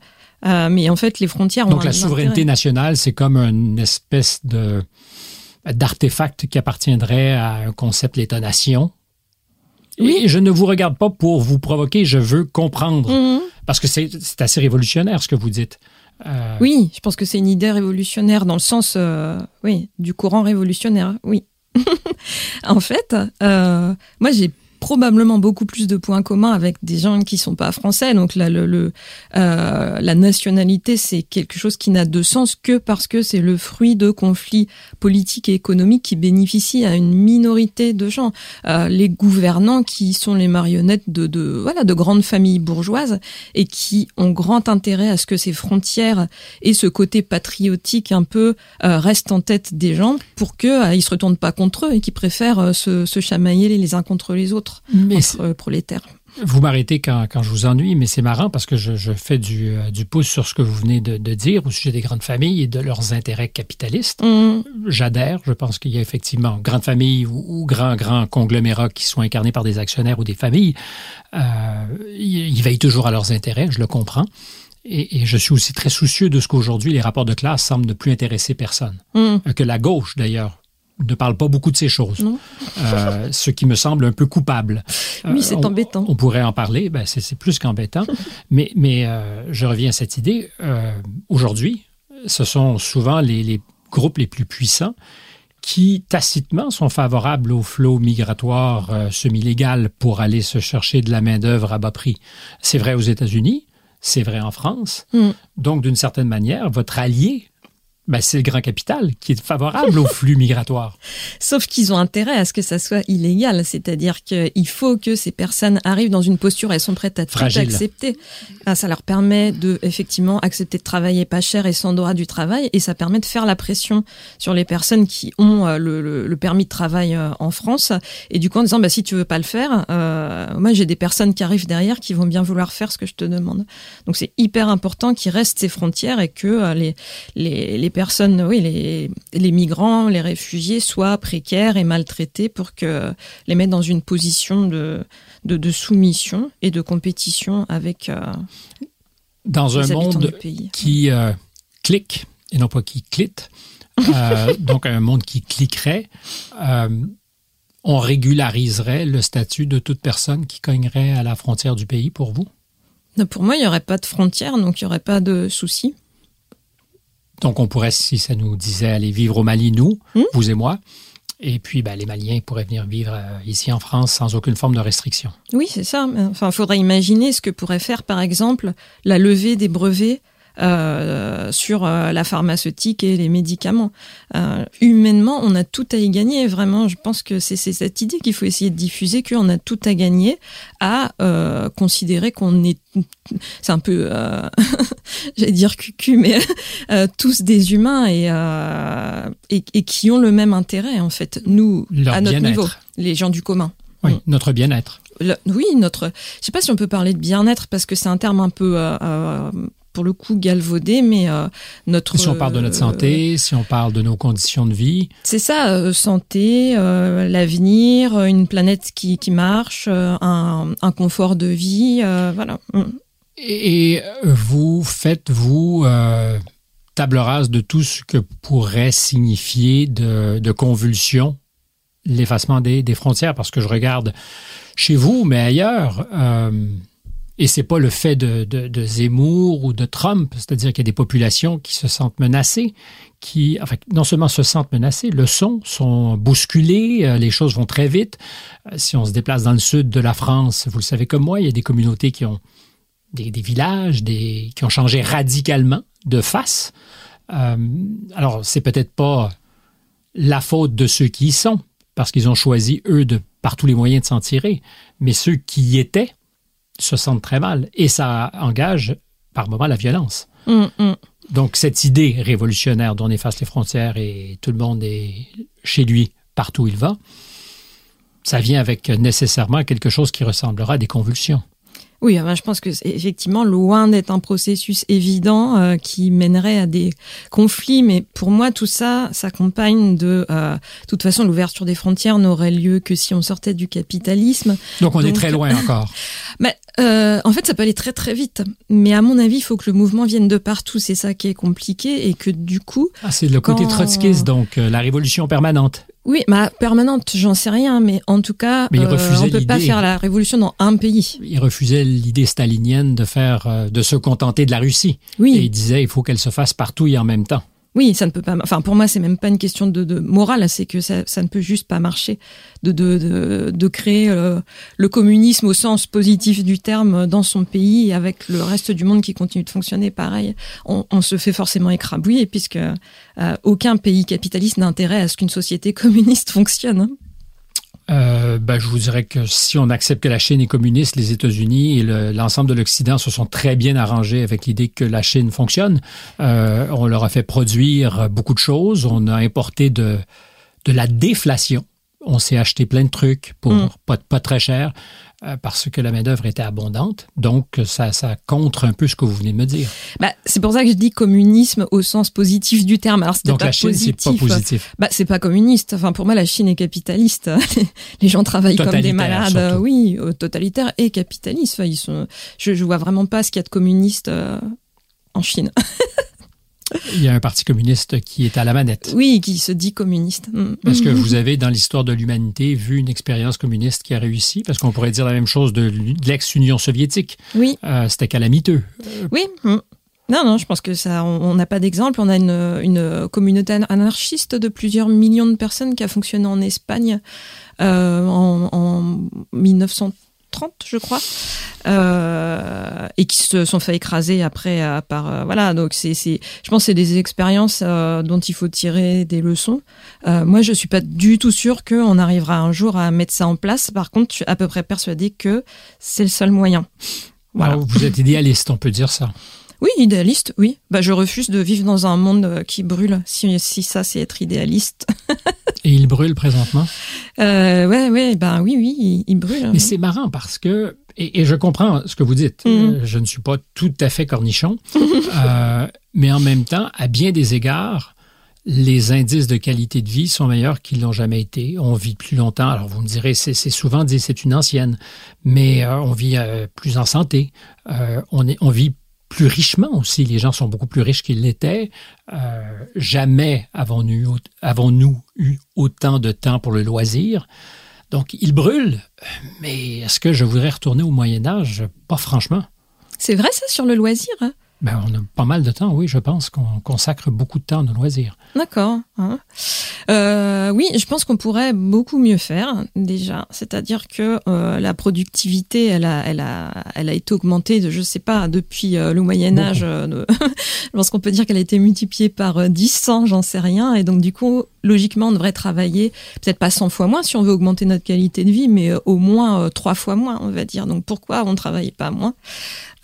Euh, mais en fait, les frontières ont Donc, la souveraineté intérêt. nationale, c'est comme une espèce de d'artefact qui appartiendrait à un concept l'État-nation. Oui. Et je ne vous regarde pas pour vous provoquer, je veux comprendre. Mhm. Parce que c'est assez révolutionnaire ce que vous dites. Euh, Oui, je pense que c'est une idée révolutionnaire dans le sens, euh, oui, du courant révolutionnaire. Oui. *laughs* en fait, euh, moi j'ai probablement beaucoup plus de points communs avec des gens qui sont pas français. Donc là, le, le, euh, la nationalité, c'est quelque chose qui n'a de sens que parce que c'est le fruit de conflits politiques et économiques qui bénéficient à une minorité de gens. Euh, les gouvernants qui sont les marionnettes de, de voilà de grandes familles bourgeoises et qui ont grand intérêt à ce que ces frontières et ce côté patriotique un peu euh, restent en tête des gens pour que euh, ils se retournent pas contre eux et qu'ils préfèrent euh, se, se chamailler les uns contre les autres mais entre euh, prolétaires. Vous m'arrêtez quand, quand je vous ennuie, mais c'est marrant parce que je, je fais du, euh, du pouce sur ce que vous venez de, de dire au sujet des grandes familles et de leurs intérêts capitalistes. Hum, J'adhère. Je pense qu'il y a effectivement grandes familles ou, ou grands, grands conglomérats qui sont incarnés par des actionnaires ou des familles. Euh, ils, ils veillent toujours à leurs intérêts, je le comprends. Et, et je suis aussi très soucieux de ce qu'aujourd'hui les rapports de classe semblent ne plus intéresser personne. Euh, Que la gauche, d'ailleurs, ne parle pas beaucoup de ces choses. Euh, ce qui me semble un peu coupable. Oui, Euh, c'est on- embêtant. On pourrait en parler, ben c'est plus qu'embêtant. *laughs* mais mais euh, je reviens à cette idée. Euh, Aujourd'hui, ce sont souvent les, les groupes les plus puissants qui tacitement sont favorables au flot migratoire euh, semi-légal pour aller se chercher de la main-d'œuvre à bas prix. C'est vrai aux États-Unis, c'est vrai en France. Mm. Donc, d'une certaine manière, votre allié, ben, c'est le grand capital qui est favorable au flux migratoire. *laughs* Sauf qu'ils ont intérêt à ce que ça soit illégal, c'est-à-dire qu'il faut que ces personnes arrivent dans une posture, elles sont prêtes à tout accepter. Ah, Ça leur permet de effectivement accepter de travailler pas cher et sans droit du travail, et ça permet de faire la pression sur les personnes qui ont euh, le, le- le permis de travail euh, en France, et du coup en disant bah si tu veux pas le faire, euh, moi j'ai des personnes qui arrivent derrière qui vont bien vouloir faire ce que je te demande. Donc c'est hyper important qu'il reste ces frontières et que les, les, les personnes, oui, les, les migrants, les réfugiés soient précaires et maltraités pour que les mettre dans une position de, de, de soumission et de compétition avec euh, Dans un les monde du pays. qui euh, clique et non pas qui clite, euh, *laughs* donc un monde qui cliquerait, euh, on régulariserait le statut de toute personne qui cognerait à la frontière du pays pour vous? Pour moi, il n'y aurait pas de frontières, donc il n'y aurait pas de soucis. Donc on pourrait, si ça nous disait aller vivre au Mali, nous, Hmm? vous et moi, et puis ben, les Maliens pourraient venir vivre euh, ici en France sans aucune forme de restriction. Oui, c'est ça. Enfin, il faudrait imaginer ce que pourrait faire, par exemple, la levée des brevets euh, sur euh, la pharmaceutique et les médicaments. Euh, humainement, on a tout à y gagner. Vraiment, je pense que c'est cette idée qu'il faut essayer de diffuser, qu'on a tout à gagner à considérer qu'on est, c'est un peu, *laughs* j'allais dire cucu, mais tous des humains et, et, et, qui ont le même intérêt en fait. Nous, à notre niveau, les gens du commun. Oui, mm. notre bien-être. oui, notre. Je sais pas si on peut parler de bien-être parce que c'est un terme un peu pour le coup galvaudé, mais euh, notre... Si on parle de notre santé, si on parle de nos conditions de vie. C'est ça, euh, santé, euh, l'avenir, une planète qui, qui marche, un, un, confort de vie, voilà. Mm. Et, vous faites, vous, table rase de tout ce que pourrait signifier de, de convulsion l'effacement des, des, frontières, parce que je regarde chez vous, mais ailleurs et c'est pas le fait de, Zemmour ou de Trump, c'est-à-dire qu'il y a des populations qui se sentent menacées, qui, enfin, non seulement se sentent menacées, le sont, sont bousculées, euh, les choses vont très vite. Euh, si on se déplace dans le sud de la France, vous le savez comme moi, il y a des communautés qui ont des, villages, qui ont changé radicalement de face. Euh, alors, c'est peut-être pas la faute de ceux qui y sont, parce qu'ils ont choisi, eux, de, par tous les moyens de s'en tirer, mais ceux qui y étaient, se sentent très mal. Et ça engage par moments la violence. Mm, mm. Donc cette idée révolutionnaire d'on efface les frontières et tout le monde est chez lui partout où il va, ça vient avec nécessairement quelque chose qui ressemblera à des convulsions. Oui, je pense que c'est effectivement loin d'être un processus évident euh, qui mènerait à des conflits, mais pour moi tout ça s'accompagne de, euh, toute façon, l'ouverture des frontières n'aurait lieu que si on sortait du capitalisme. Donc on est très loin *laughs* encore. Mais euh, en fait, ça peut aller très très vite, mais à mon avis, il faut que le mouvement vienne de partout. C'est ça qui est compliqué et que du coup. Ah, c'est le côté trotskiste, donc la révolution permanente. Oui, ma permanente, j'en sais rien, mais en tout cas, mais euh, on ne peut pas faire la révolution dans un pays. Il refusait l'idée stalinienne de faire, euh, de se contenter de la Russie. Oui. Et il disait, il faut qu'elle se fasse partout et en même temps. Oui, ça ne peut pas. Enfin, pour moi, c'est même pas une question de, morale, c'est que ça, ça, ne peut juste pas marcher de de, de, créer euh, le communisme au sens positif du terme dans son pays avec le reste du monde qui continue de fonctionner pareil. On, on se fait forcément écrabouiller puisque euh, aucun pays capitaliste n'a intérêt à ce qu'une société *laughs* communiste fonctionne. Hein. Euh, ben, je vous dirais que si on accepte que la Chine est communiste, les États-Unis et l'ensemble de l'Occident se sont très bien arrangés avec l'idée que la Chine fonctionne. Euh, on leur a fait produire beaucoup de choses. On a importé de, de la déflation. On s'est acheté plein de trucs pour mm. pas, pas très cher. Euh, parce que la main-d'œuvre était abondante. Donc, ça, ça contre un peu ce que vous venez de me dire. Bah, c'est pour ça que je dis communisme au sens positif du terme. Alors, Donc, la Chine, c'est pas positif. Bah, c'est pas communiste. Enfin, pour moi, la Chine est capitaliste. *laughs* Les gens travaillent comme des malades. Oui, totalitaire et capitaliste. ils sont, je, je vois vraiment pas ce qu'il y a de communiste euh, en Chine. *laughs* Il y a un parti communiste qui est à la manette. Oui, qui se dit communiste. Mm. Parce que vous avez, dans l'histoire de l'humanité, vu une expérience communiste qui a réussi, parce qu'on pourrait dire la même chose de l'ex-Union soviétique. Oui. Euh, C'était calamiteux. Oui. Mm. Non, non, je pense que ça, on n'a pas d'exemple. On a une, une, communauté anarchiste de plusieurs millions de personnes qui a fonctionné en Espagne euh, en, en 1900 30, je crois, euh, et qui se sont fait écraser après euh, par euh, voilà. Donc c'est, je pense, que c'est des expériences dont il faut tirer des leçons. moi, je suis pas du tout sûre qu'on arrivera un jour à mettre ça en place. Par contre, je suis à peu près persuadée que c'est le seul moyen. Voilà. vous êtes idéaliste, on peut dire ça. Oui, idéaliste, oui. Bah, je refuse de vivre dans un monde qui brûle, si, si ça c'est être idéaliste. Et il brûle présentement? *laughs* Euh, Ouais, ouais, ben oui, oui, il, brûle. Mais c'est marrant parce que, et, je comprends ce que vous dites, mhm. euh, je ne suis pas tout à fait cornichon, *laughs* euh, mais en même temps, à bien des égards, les indices de qualité de vie sont meilleurs qu'ils l'ont jamais été. On vit plus longtemps. Alors vous me direz, c'est souvent dit, c'est une ancienne, mais euh, on vit euh, plus en santé. Euh, on, est, on vit plus richement aussi. Les gens sont beaucoup plus riches qu'ils l'étaient. Euh, jamais avons-nous avons eu autant de temps pour le loisir. Donc, il brûle. Mais est-ce que je voudrais retourner au Moyen Âge? Pas franchement. C'est vrai ça sur le loisir? Hein? Ben, on a pas mal de temps, oui, je pense qu'on consacre beaucoup de temps à nos loisirs. D'accord. Hein. Euh, oui, je pense qu'on pourrait beaucoup mieux faire déjà. C'est-à-dire que euh, la productivité, elle a, elle a, elle a été augmentée, de, je sais pas, depuis euh, le Moyen Âge. *laughs* Je pense qu'on peut dire qu'elle a été multipliée par 10, 100, j'en sais rien. Et donc du coup, logiquement, on devrait travailler peut-être pas 100 fois moins si on veut augmenter notre qualité de vie, mais au moins trois fois moins, on va dire. Donc pourquoi on ne travaille pas moins?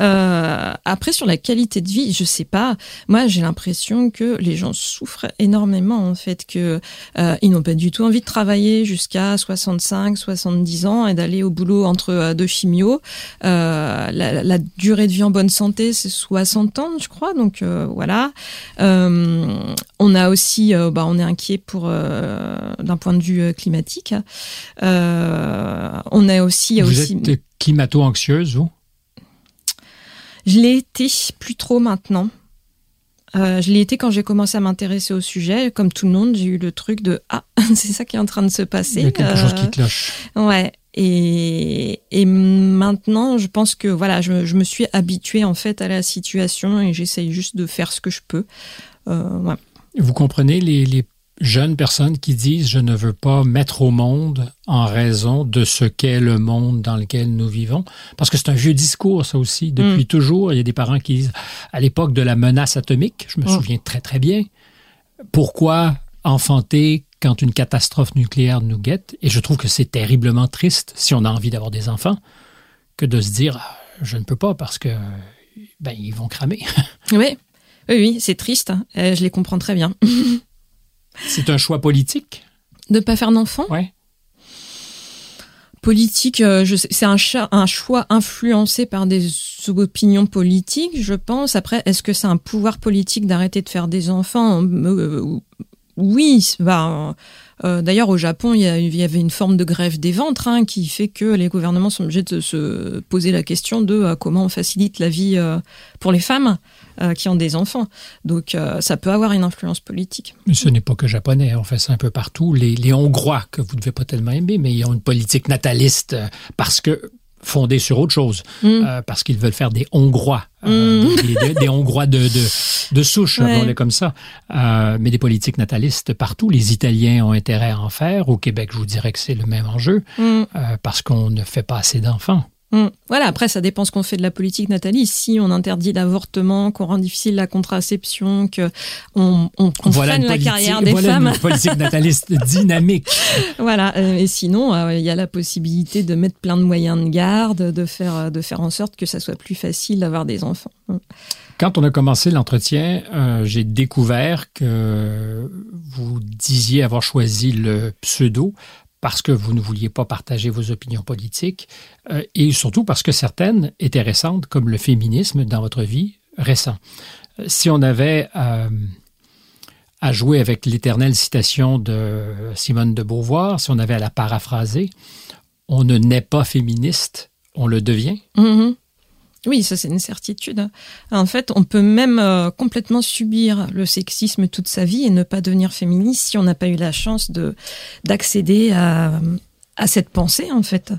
Euh, après, sur la qualité de vie, je sais pas. Moi, j'ai l'impression que les gens souffrent énormément, en fait, que euh, ils n'ont pas du tout envie de travailler jusqu'à 65, 70 ans et d'aller au boulot entre euh, deux chimios. La, la, durée de vie en bonne santé, c'est 60 ans, je crois. Donc voilà. on a aussi, bah, on est inquiet pour d'un point de vue climatique. on a aussi, vous aussi. êtes climato-anxieuse, vous? Je l'ai été plus trop maintenant. Euh, je l'ai été quand j'ai commencé à m'intéresser au sujet. Comme tout le monde, j'ai eu le truc de ah, *laughs* c'est ça qui est en train de se passer. Il y a quelque chose qui cloche. Ouais. Et, et maintenant, je pense que voilà, je, je, me suis habituée en fait à la situation et j'essaye juste de faire ce que je peux. Euh, ouais. Vous comprenez les, les jeunes personnes qui disent je ne veux pas mettre au monde en raison de ce qu'est le monde dans lequel nous vivons. Parce que c'est un vieux discours, ça aussi. Depuis mm. toujours, il y a des parents qui disent, à l'époque de la menace atomique, je me mm. souviens très très bien, pourquoi enfanter quand une catastrophe nucléaire nous guette? Et je trouve que c'est terriblement triste, si on a envie d'avoir des enfants, que de se dire, je ne peux pas parce que, ben, ils vont cramer. Oui, oui, oui c'est triste. Euh, je les comprends très bien. *laughs* C'est un choix politique? De ne pas faire d'enfant? Ouais. Politique, euh, c'est un, un, choix influencé par des opinions politiques, je pense. Après, est-ce que c'est un pouvoir politique d'arrêter de faire des enfants? Euh, Oui, bah, euh, D'ailleurs, au Japon, il y, avait une forme de grève des ventres hein, qui fait que les gouvernements sont obligés de se poser la question de comment on facilite la vie pour les femmes. Euh, qui ont des enfants. Donc euh, ça peut avoir une influence politique. Mais ce n'est pas que japonais, on fait ça un peu partout. Les, les Hongrois, que vous ne devez pas tellement aimer, mais ils ont une politique nataliste euh, parce que fondée sur autre chose, mm. euh, parce qu'ils veulent faire des Hongrois, euh, mm. des, des, des, Hongrois de, de, de souche, ouais. on comme ça. Euh, mais des politiques natalistes partout. Les Italiens ont intérêt à en faire. Au Québec, je vous dirais que c'est le même enjeu, mm. parce qu'on ne fait pas assez d'enfants. Mmh. Voilà, après, ça dépend ce qu'on fait de la politique, Nathalie. Si on interdit l'avortement, qu'on rend difficile la contraception, qu'on on, on voilà freine la carrière des voilà femmes. Une politique nataliste *laughs* dynamique. Voilà, euh, et sinon, euh, il y a la possibilité de mettre plein de moyens de garde, de faire, de faire en sorte que ça soit plus facile d'avoir des enfants. Mmh. Quand on a commencé l'entretien, euh, j'ai découvert que vous disiez avoir choisi le pseudo parce que vous ne vouliez pas partager vos opinions politiques, euh, et surtout parce que certaines étaient récentes, comme le féminisme dans votre vie récent. Euh, si on avait euh, à jouer avec l'éternelle citation de Simone de Beauvoir, si on avait à la paraphraser, on ne naît pas féministe, on le devient. Mm -hmm. Oui, ça c'est une certitude. En fait, on peut même euh, complètement subir le sexisme toute sa vie et ne pas devenir féministe si on n'a pas eu la chance de d'accéder à, cette pensée en fait.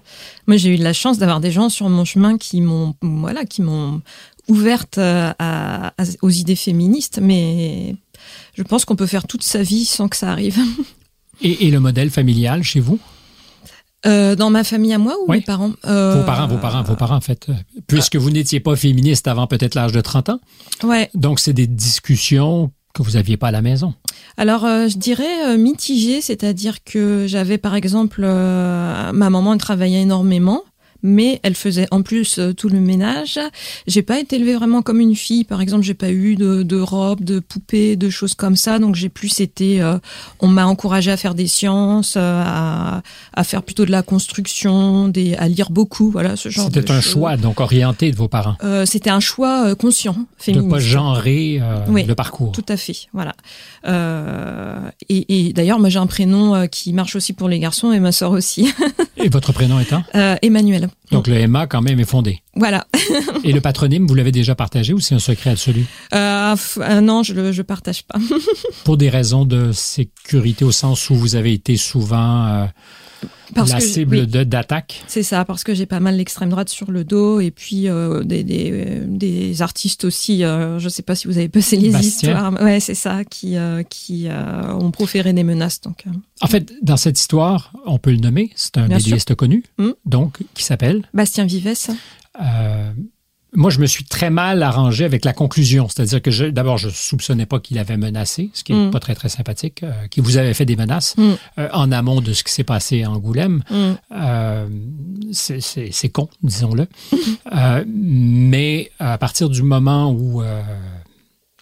Moi, j'ai eu la chance d'avoir des gens sur mon chemin qui m'ont voilà, qui m'ont ouverte à, aux idées féministes, mais je pense qu'on peut faire toute sa vie sans que ça arrive. *laughs* Et le modèle familial chez vous? Euh, dans ma famille à moi ou oui. mes parents? Euh... Vos parents, vos parents, vos parents, en fait. Puisque vous n'étiez pas féministe avant peut-être l'âge de 30 ans. Ouais. Donc, c'est des discussions que vous aviez pas à la maison. Alors, euh, je dirais euh, mitigé, c'est-à-dire que j'avais, par exemple, euh, ma maman travaillait énormément mais elle faisait en plus euh, tout le ménage. J'ai pas été élevée vraiment comme une fille, par exemple, j'ai pas eu de, de robe, de poupée, de choses comme ça, donc j'ai plus été. Euh, on m'a encouragé à faire des sciences, euh, à, à, faire plutôt de la construction, des, à lire beaucoup, voilà ce genre. C'était un choix donc orienté de vos parents. Euh, C'était un choix euh, conscient, féministe. De pas genrer euh, oui, le parcours. Tout à fait, voilà. et, et d'ailleurs, moi j'ai un prénom qui marche aussi pour les garçons et ma sœur aussi. *laughs* et votre prénom étant Emmanuel. Donc le MA quand même est fondé. Voilà. *laughs* Et le patronyme, vous l'avez déjà partagé ou c'est un secret absolu? Euh, euh, Non, je ne partage pas. *laughs* Pour des raisons de sécurité au sens où vous avez été souvent euh, la cible d'attaque. C'est ça, parce que j'ai pas mal l'extrême droite sur le dos et puis euh, des, des, des, artistes aussi. Euh, je sais pas si vous avez passé les histoires. Ouais, c'est ça, qui euh, qui ont proféré des menaces. Donc. En fait, dans cette histoire, on peut le nommer. C'est un BDiste connu, hmm. donc qui s'appelle Bastien Vivès. Moi, je me suis très mal arrangé avec la conclusion. C'est-à-dire que d'abord, je soupçonnais pas qu'il avait menacé, ce qui est mm. pas très, très sympathique, euh, qu'il vous avait fait des menaces mm. euh, en amont de ce qui s'est passé à Angoulême. Mm. Euh, c'est con, disons-le. mais à partir du moment où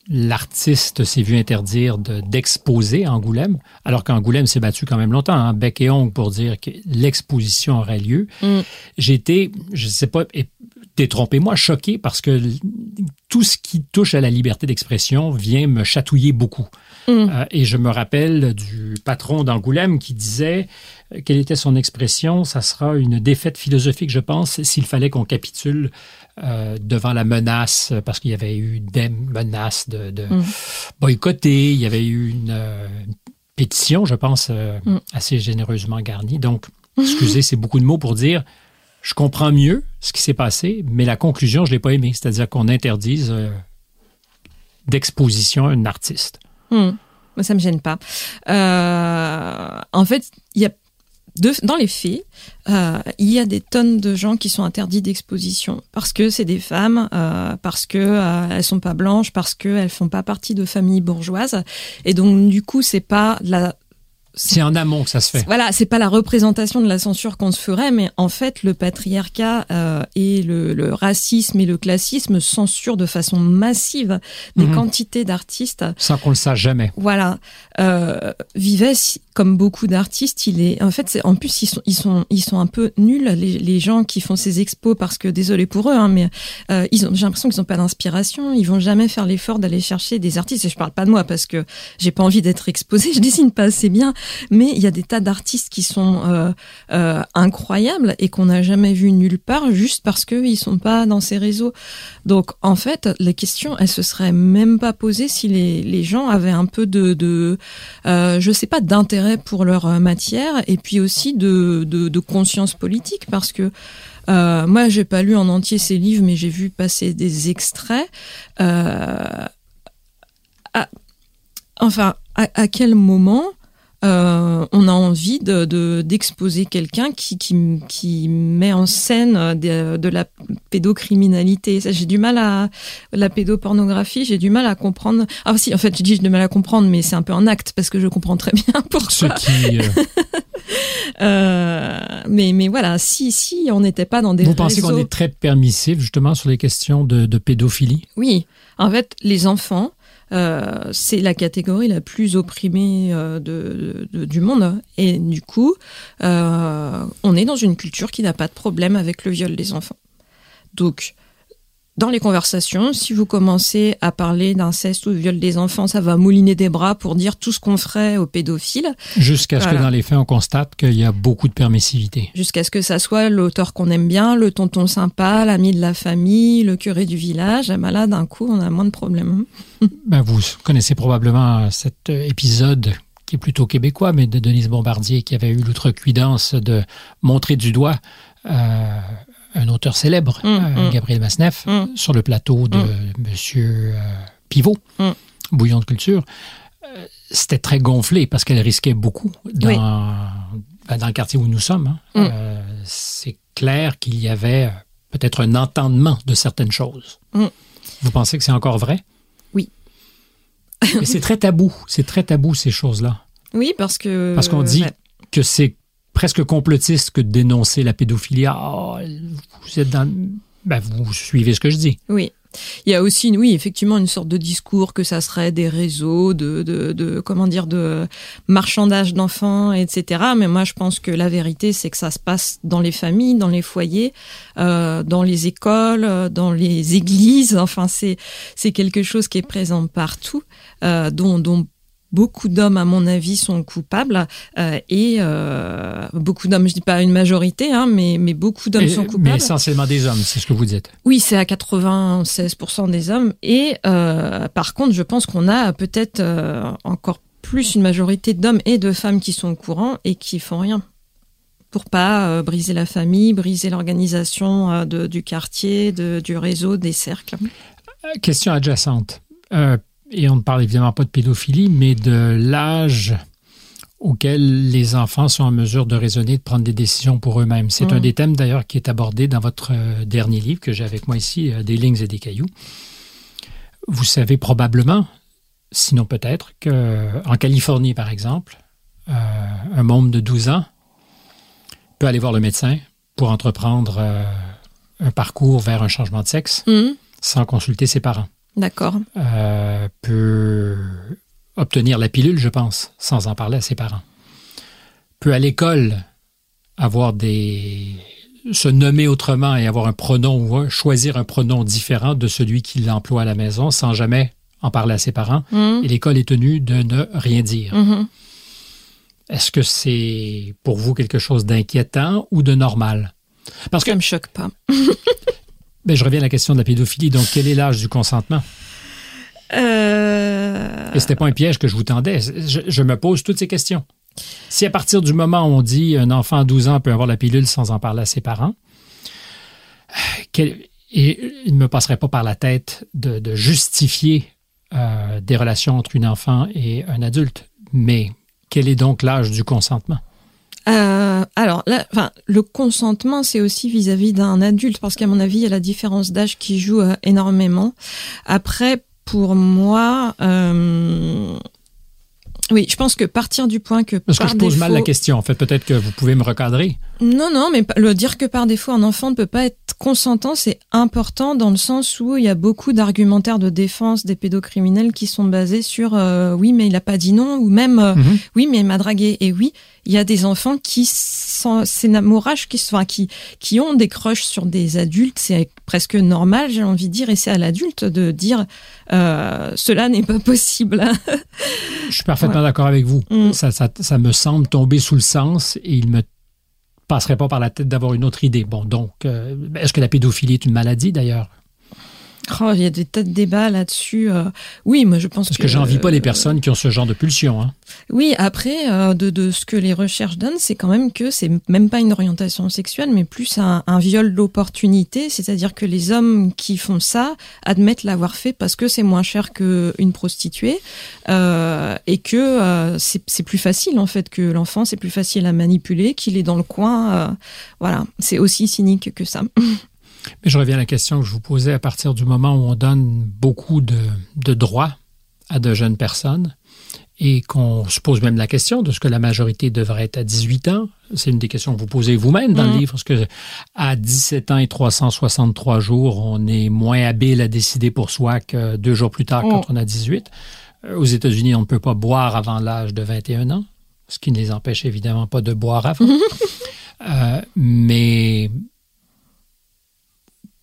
l'artiste s'est vu interdire d'exposer à Angoulême, alors qu'Angoulême s'est battu quand même longtemps, hein, bec et ongle, pour dire que l'exposition aurait lieu. J'ai été, je ne sais pas, détrompez-moi, choqué parce que tout ce qui touche à la liberté d'expression vient me chatouiller beaucoup. Mm. Euh, et je me rappelle du patron d'Angoulême qui disait, euh, quelle était son expression, ça sera une défaite philosophique, je pense, s'il fallait qu'on capitule euh, devant la menace, parce qu'il y avait eu des menaces de, mm. boycotter, il y avait eu une, pétition, je pense, mm. assez généreusement garnie. Donc, *laughs* excusez, c'est beaucoup de mots pour dire je comprends mieux ce qui s'est passé, mais la conclusion, je ne l'ai pas aimée. C'est-à-dire qu'on interdise euh, d'exposition à un artiste. Hmm. Ça ne me gêne pas. Euh, en fait, il y a dans les faits, euh, il y a des tonnes de gens qui sont interdits d'exposition parce que c'est des femmes, parce que elles sont pas blanches, parce qu'elles font pas partie de familles bourgeoises, et donc du coup c'est pas la c'est en amont que ça se fait. Voilà, c'est pas la représentation de la censure qu'on se ferait, mais en fait, le patriarcat euh, et le, racisme et le classisme censurent de façon massive des mhm. quantités d'artistes. Sans qu'on le sache jamais. Voilà. Euh, Vivès, comme beaucoup d'artistes, il est, en fait, c'est, en plus, ils sont, ils sont, ils sont un peu nuls, les, les gens qui font ces expos, parce que, désolé pour eux, hein, mais euh, ils ont, j'ai l'impression qu'ils n'ont pas d'inspiration, ils vont jamais faire l'effort d'aller chercher des artistes, et je parle pas de moi, parce que j'ai pas envie d'être exposée, *laughs* je dessine pas assez bien, mais il y a des tas d'artistes qui sont euh, euh, incroyables et qu'on n'a jamais vu nulle part juste parce qu'ils sont pas dans ces réseaux. Donc en fait, les questions, elles se seraient même pas posées si les, les gens avaient un peu de, de euh, je sais pas, d'intérêt pour leur matière et puis aussi de, de, conscience politique parce que euh, moi, j'ai pas lu en entier ces livres, mais j'ai vu passer des extraits. Euh, enfin, à, quel moment euh, on a envie de d'exposer quelqu'un qui, qui, qui met en scène de, de la pédocriminalité. J'ai du mal à la pédopornographie, j'ai du mal à comprendre. Ah si, en fait, je dis j'ai du mal à comprendre, mais c'est un peu un acte parce que je comprends très bien *laughs* pourquoi. Qui, euh... *laughs* euh, mais mais voilà, si si on n'était pas dans des vous pensez qu'on est très permissif justement sur les questions de, de pédophilie? Oui, en fait, les enfants euh, c'est la catégorie la plus opprimée euh, de, du monde. Et du coup, euh, on est dans une culture qui n'a pas de problème avec le viol des enfants. Donc, dans les conversations, si vous commencez à parler d'inceste ou de viol des enfants, ça va mouliner des bras pour dire tout ce qu'on ferait aux pédophiles. Jusqu'à ce que dans les faits, on constate qu'il y a beaucoup de permissivité. Jusqu'à ce que ça soit l'auteur qu'on aime bien, le tonton sympa, l'ami de la famille, le curé du village. Et ben là, d'un coup, on a moins de problèmes. *laughs* ben, vous connaissez probablement cet épisode qui est plutôt québécois, mais de Denise Bombardier, qui avait eu l'outrecuidance de montrer du doigt euh, un auteur célèbre, mm, euh, mm. Gabriel Masneff, mm. sur le plateau de Monsieur euh, Pivot, Bouillon de culture. Euh, c'était très gonflé parce qu'elle risquait beaucoup dans, ben, dans le quartier où nous sommes. Hein. C'est clair qu'il y avait peut-être un entendement de certaines choses. Vous pensez que c'est encore vrai? Oui. Mais c'est très tabou. C'est très tabou, ces choses-là. Oui, parce que... Parce qu'on dit que c'est presque complotiste que de dénoncer la pédophilie. Ah, vous êtes. Ben, vous suivez ce que je dis. Oui. Il y a aussi, oui, effectivement, une sorte de discours que ça serait des réseaux de, de, de comment dire, de marchandage d'enfants, etc. Mais moi, je pense que la vérité, c'est que ça se passe dans les familles, dans les foyers, euh, dans les écoles, euh, dans les églises. Enfin, c'est c'est quelque chose qui est présent partout, euh, dont, dont beaucoup d'hommes, à mon avis, sont coupables euh, et euh, beaucoup d'hommes, je dis pas une majorité, hein, mais, mais beaucoup d'hommes sont coupables. Mais essentiellement des hommes, c'est ce que vous dites. Oui, c'est à 96% des hommes. Et euh, par contre, je pense qu'on a peut-être encore plus une majorité d'hommes et de femmes qui sont au courant et qui font rien. pour pas briser la famille, briser l'organisation du quartier, de, du réseau, des cercles. Question adjacente. Et on ne parle évidemment pas de pédophilie, mais de l'âge auquel les enfants sont en mesure de raisonner, de prendre des décisions pour eux-mêmes. C'est un mm. des thèmes d'ailleurs qui est abordé dans votre euh, dernier livre que j'ai avec moi ici, euh, Des lignes et des cailloux. Vous savez probablement, sinon peut-être, qu'en Californie, par exemple, euh, un môme de 12 ans peut aller voir le médecin pour entreprendre un parcours vers un changement de sexe mm. sans consulter ses parents. D'accord. peut obtenir la pilule, je pense, sans en parler à ses parents. Peut à l'école avoir des se nommer autrement et avoir un pronom ou choisir un pronom différent de celui qu'il emploie à la maison sans jamais en parler à ses parents. Mmh. Et l'école est tenue de ne rien dire. Mmh. Est-ce que c'est pour vous quelque chose d'inquiétant ou de normal? Parce que, Ça me choque pas. *laughs* ben, je reviens à la question de la pédophilie. Donc, quel est l'âge du consentement? Euh... Et c'était pas un piège que je vous tendais. Je, me pose toutes ces questions. Si à partir du moment où on dit un enfant à 12 ans peut avoir la pilule sans en parler à ses parents, et il ne me passerait pas par la tête de, justifier euh, des relations entre une enfant et un adulte. Mais quel est donc l'âge du consentement? Euh, alors, là, enfin, le consentement, c'est aussi vis-à-vis d'un adulte, parce qu'à mon avis, il y a la différence d'âge qui joue euh, énormément. Après, pour moi, euh, oui, je pense que partir du point que. Parce que je pose mal la question. En fait, peut-être que vous pouvez me recadrer. Non, non, mais le dire que par défaut un enfant ne peut pas être consentant, c'est important dans le sens où il y a beaucoup d'argumentaires de défense des pédocriminels qui sont basés sur euh, oui, mais il a pas dit non, ou même euh, mhm. oui, mais il m'a dragué. Et oui, il y a des enfants qui s'énamouragent, qui, sont, qui, qui ont des crushs sur des adultes. C'est presque normal, j'ai envie de dire, et c'est à l'adulte de dire euh, cela n'est pas possible. je suis parfaitement d'accord avec vous. Mm. Ça, ça, ça me semble tomber sous le sens et il me passerait pas par la tête d'avoir une autre idée. Bon, donc, euh, est-ce que la pédophilie est une maladie d'ailleurs? Oh, il y a des tas de débats là-dessus. Euh. oui, moi je pense Parce que, que j'envie pas les personnes qui ont ce genre de pulsion. Hein. Oui, après, euh, de, de, ce que les recherches donnent, c'est quand même que c'est même pas une orientation sexuelle, mais plus un, un viol d'opportunité. C'est-à-dire que les hommes qui font ça admettent l'avoir fait parce que c'est moins cher qu'une prostituée euh, et que euh, c'est plus facile en fait que l'enfant, c'est plus facile à manipuler, qu'il est dans le coin. Euh, voilà, c'est aussi cynique que ça. *laughs* Mais je reviens à la question que je vous posais à partir du moment où on donne beaucoup de, de droits à de jeunes personnes et qu'on se pose même la question de ce que la majorité devrait être à 18 ans. C'est une des questions que vous posez vous-même dans le mm. livre, parce que à 17 ans et 363 jours, on est moins habile à décider pour soi que deux jours plus tard quand mm. on a 18. Euh, aux États-Unis, on ne peut pas boire avant l'âge de 21 ans, ce qui ne les empêche évidemment pas de boire avant. euh, mais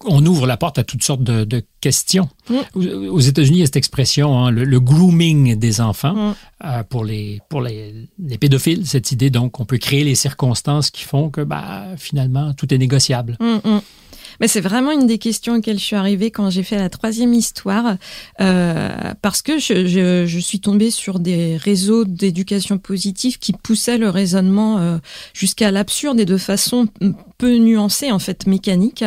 on ouvre la porte à toutes sortes de, questions. Mm. Aux États-Unis, il y a cette expression, hein, le, grooming des enfants mm. euh, pour, les, pour les, pédophiles, cette idée donc on peut créer les circonstances qui font que bah, finalement tout est négociable. Mm, mais c'est vraiment une des questions auxquelles je suis arrivée quand j'ai fait la troisième histoire, euh, parce que je, je, je, suis tombée sur des réseaux d'éducation positive qui poussaient le raisonnement euh, jusqu'à l'absurde et de façon peu nuancée, en fait, mécanique.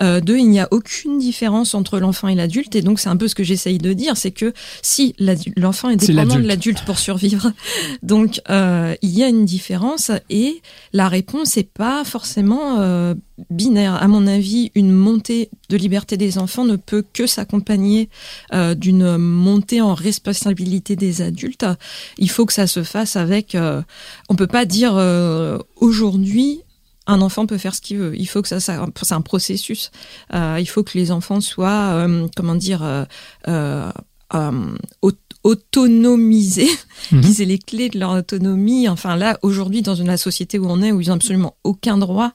Euh, deux, il n'y a aucune différence entre l'enfant et l'adulte, et donc c'est un peu ce que j'essaye de dire, c'est que si l'enfant est dépendant de l'adulte pour survivre, *laughs* donc euh, il y a une différence, et la réponse n'est pas forcément euh, binaire. À mon avis, une montée de liberté des enfants ne peut que s'accompagner euh, d'une montée en responsabilité des adultes. Il faut que ça se fasse avec. Euh, on peut pas dire euh, aujourd'hui un enfant peut faire ce qu'il veut. Il faut que ça, ça c'est un processus. Euh, il faut que les enfants soient, comment dire, euh, autonomisés, qu'ils aient les clés de leur autonomie. Enfin là, aujourd'hui, dans une la société où on est, où ils n'ont absolument aucun droit,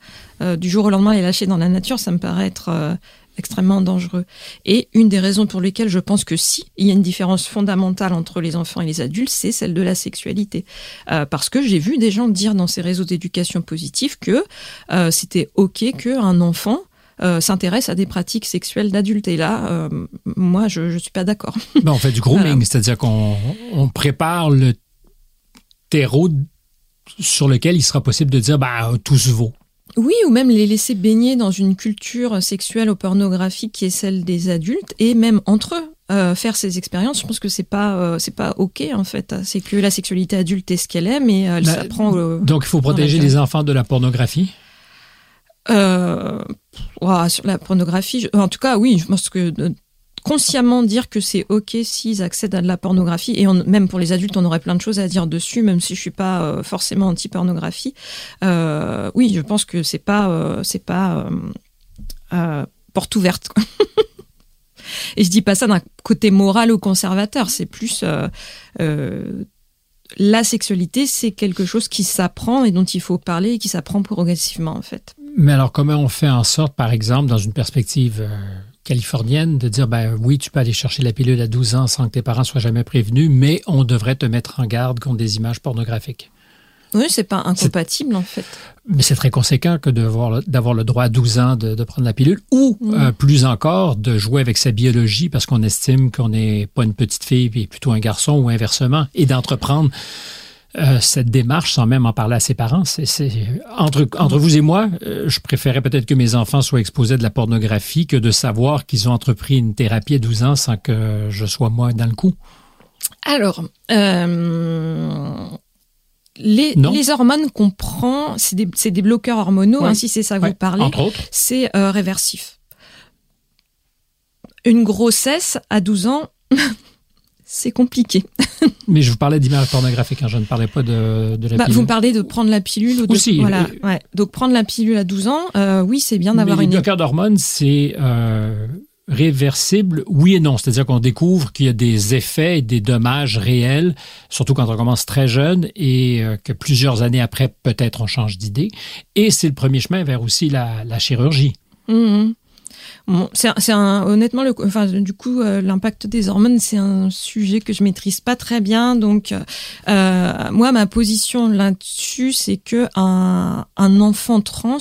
du jour au lendemain les lâcher dans la nature, ça me paraît être extrêmement dangereux. Et une des raisons pour lesquelles je pense que si il y a une différence fondamentale entre les enfants et les adultes, c'est celle de la sexualité. Euh, parce que j'ai vu des gens dire dans ces réseaux d'éducation positive que euh, c'était ok qu'un enfant euh, s'intéresse à des pratiques sexuelles d'adultes. Et là, euh, moi, je ne suis pas d'accord. *laughs* Ben, on fait du grooming, c'est-à-dire qu'on on prépare le terreau sur lequel il sera possible de dire, bah, tout se vaut. Oui, ou même les laisser baigner dans une culture sexuelle ou pornographique qui est celle des adultes, et même entre eux. Euh, faire ces expériences, je pense que c'est pas euh, c'est pas ok en fait. C'est que la sexualité adulte est ce qu'elle est, mais elle bah, s'apprend. donc il faut protéger les enfants de la pornographie? Euh, sur la pornographie, en tout cas, oui, je pense que consciemment dire que c'est ok s'ils accèdent à de la pornographie et même pour les adultes on aurait plein de choses à dire dessus même si je suis pas euh, forcément anti pornographie euh, oui je pense que c'est pas euh, c'est pas porte ouverte *laughs* et je dis pas ça d'un côté moral ou conservateur c'est plus la sexualité c'est quelque chose qui s'apprend et dont il faut parler et qui s'apprend progressivement en fait mais alors comment on fait en sorte par exemple dans une perspective californienne de dire ben oui, tu peux aller chercher la pilule à 12 ans sans que tes parents soient jamais prévenus, mais on devrait te mettre en garde contre des images pornographiques? Oui, c'est pas incompatible en fait. Mais c'est très conséquent que d'avoir le droit à 12 ans de, prendre la pilule ou euh, plus encore de jouer avec sa biologie parce qu'on estime qu'on n'est pas une petite fille et plutôt un garçon ou inversement et d'entreprendre euh, cette démarche sans même en parler à ses parents. C'est, entre, entre vous et moi, euh, je préférais peut-être que mes enfants soient exposés à de la pornographie que de savoir qu'ils ont entrepris une thérapie à 12 ans sans que je sois moi dans le coup. Alors, euh, les, les, hormones qu'on prend, c'est des, des, bloqueurs hormonaux, hein, si c'est ça vous parlez. C'est réversif. Une grossesse à 12 ans, *laughs* c'est compliqué. *laughs* Mais je vous parlais d'image pornographique, hein, je ne parlais pas de, de la bah, pilule. Vous me parlez de prendre la pilule. Ou de, Aussi. Voilà, ouais. Donc prendre la pilule à 12 ans, euh, oui, c'est bien d'avoir une... Les bloqueurs d'hormones, c'est euh, réversible, oui et non. C'est-à-dire qu'on découvre qu'il y a des effets et des dommages réels, surtout quand on commence très jeune et euh, que plusieurs années après, peut-être on change d'idée. Et c'est le premier chemin vers aussi la, la chirurgie. Mmh c'est un, honnêtement, le, enfin, du coup, euh, l'impact des hormones, c'est un sujet que je maîtrise pas très bien. Donc, euh, moi, ma position là-dessus, c'est que un, un enfant trans,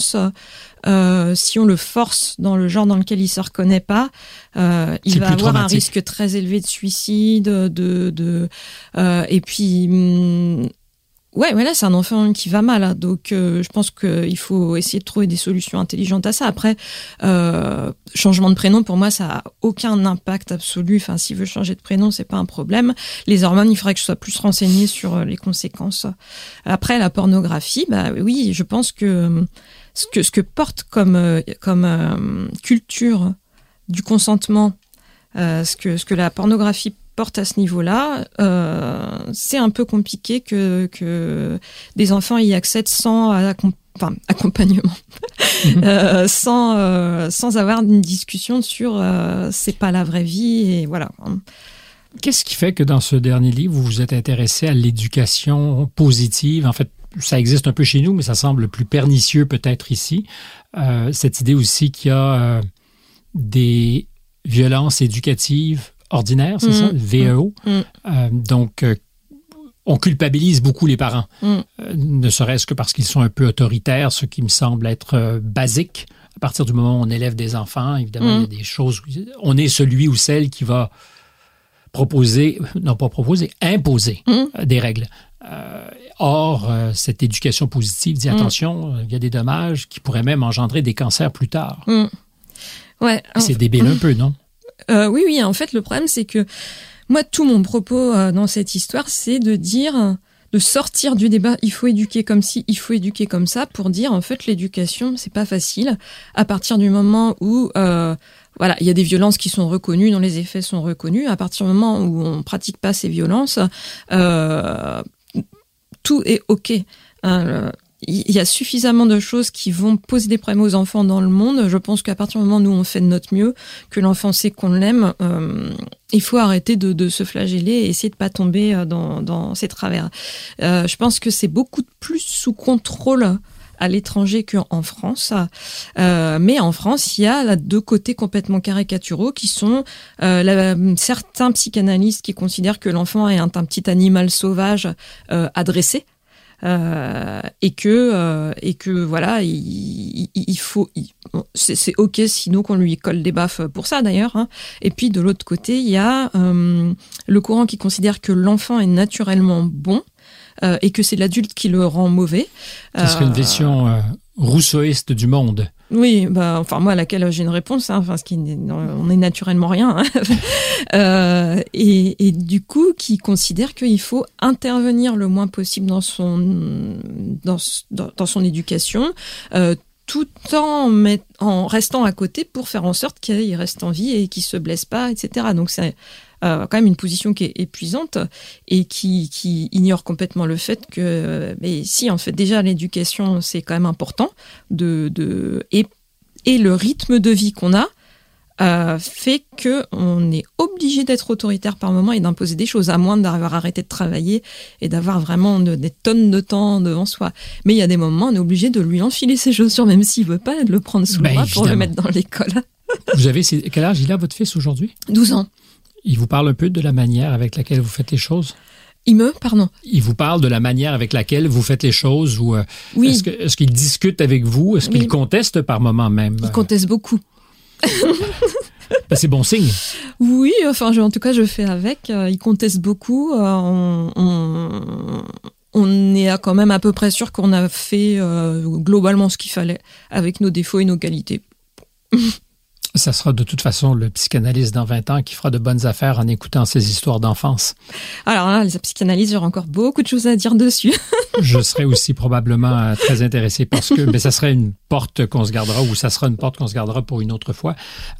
euh, si on le force dans le genre dans lequel il se reconnaît pas, euh, il va avoir un risque très élevé de suicide, de, de euh, et puis hum, Ouais, là, c'est un enfant qui va mal, hein. donc euh, je pense qu'il faut essayer de trouver des solutions intelligentes à ça. Après, euh, changement de prénom, pour moi, ça a aucun impact absolu. Enfin, s'il veut changer de prénom, c'est pas un problème. Les hormones, il faudrait que je sois plus renseignée sur euh, les conséquences. Après, la pornographie, bah oui, je pense que ce que porte comme comme culture du consentement, ce que ce que la pornographie porte à ce niveau-là, euh, c'est un peu compliqué que, que des enfants y accèdent sans *laughs* accompagnement, mhm. euh, sans, euh, sans avoir une discussion sur c'est pas la vraie vie et voilà. Qu'est-ce qui fait que dans ce dernier livre, vous vous êtes intéressé à l'éducation positive? En fait, ça existe un peu chez nous, mais ça semble plus pernicieux peut-être ici. cette idée aussi qu'il y a des violences éducatives ordinaire, c'est ça, mm. VEO. Mm. Euh, donc, euh, on culpabilise beaucoup les parents, mm. euh, ne serait-ce que parce qu'ils sont un peu autoritaires, ce qui me semble être basique. À partir du moment où on élève des enfants, évidemment, il y a des choses. On est celui ou celle qui va proposer, non pas proposer, imposer des règles. or, cette éducation positive dit attention, il y a des dommages qui pourraient même engendrer des cancers plus tard. Ouais. C'est débile un peu, non? Euh, oui, oui. En fait, le problème, c'est que moi, tout mon propos euh, dans cette histoire, c'est de dire, de sortir du débat. Il faut éduquer comme ci, il faut éduquer comme ça, pour dire en fait, l'éducation, c'est pas facile. À partir du moment où euh, voilà, il y a des violences qui sont reconnues, dont les effets sont reconnus. À partir du moment où on pratique pas ces violences, tout est ok. Hein, il y a suffisamment de choses qui vont poser des problèmes aux enfants dans le monde. Je pense qu'à partir du moment où on fait de notre mieux, que l'enfant sait qu'on l'aime, euh, il faut arrêter de, se flageller et essayer de pas tomber euh, dans, dans ces travers. Euh, je pense que c'est beaucoup plus sous contrôle à l'étranger qu'en France. Mais en France, il y a deux côtés complètement caricaturaux qui sont certains psychanalystes qui considèrent que l'enfant est un, un, petit animal sauvage euh, adressé euh, et que euh, et que voilà, il, il, faut, c'est ok sinon qu'on lui colle des baffes pour ça d'ailleurs. Hein. Et puis de l'autre côté, il y a euh, le courant qui considère que l'enfant est naturellement bon. et que c'est l'adulte qui le rend mauvais. Ce serait une vision rousseauiste du monde. Oui, bah, enfin moi à laquelle j'ai une réponse, hein, enfin ce est naturellement rien, hein. *laughs* euh, et, du coup qui considère qu'il faut intervenir le moins possible dans son dans, dans, son éducation, euh, tout en, met, en restant à côté pour faire en sorte qu'il reste en vie et qu'il se blesse pas, etc. Donc c'est euh, quand même une position qui est épuisante et qui, qui ignore complètement le fait que, mais si en fait déjà l'éducation c'est quand même important de, de et, et le rythme de vie qu'on a euh, fait que on est obligé d'être autoritaire par moment et d'imposer des choses, à moins d'avoir arrêté de travailler et d'avoir vraiment des tonnes de temps devant soi. Mais il y a des moments, on est obligé de lui enfiler ses chaussures, même s'il veut pas, de le prendre sous le ben, bras pour le mettre dans l'école. Vous avez quel âge il a votre fils aujourd'hui? 12 ans. Il vous parle un peu de la manière avec laquelle vous faites les choses? Il me, pardon. Il vous parle de la manière avec laquelle vous faites les choses ou euh, oui. est-ce qu'il discute avec vous? Est-ce qu'il conteste par moment même? Il conteste beaucoup. Ben, c'est bon signe. Oui, enfin, en tout cas, je fais avec. Euh, il conteste beaucoup. Euh, on, on, est quand même à peu près sûr qu'on a fait globalement ce qu'il fallait avec nos défauts et nos qualités. *laughs* Ça sera de toute façon le psychanalyste dans 20 ans qui fera de bonnes affaires en écoutant ces histoires d'enfance. Alors là, la psychanalyse, j'aurai encore beaucoup de choses à dire dessus. *laughs* Je serais aussi probablement euh, très intéressé parce que *laughs* mais ça serait une porte qu'on se gardera ou ça sera une porte qu'on se gardera pour une autre fois.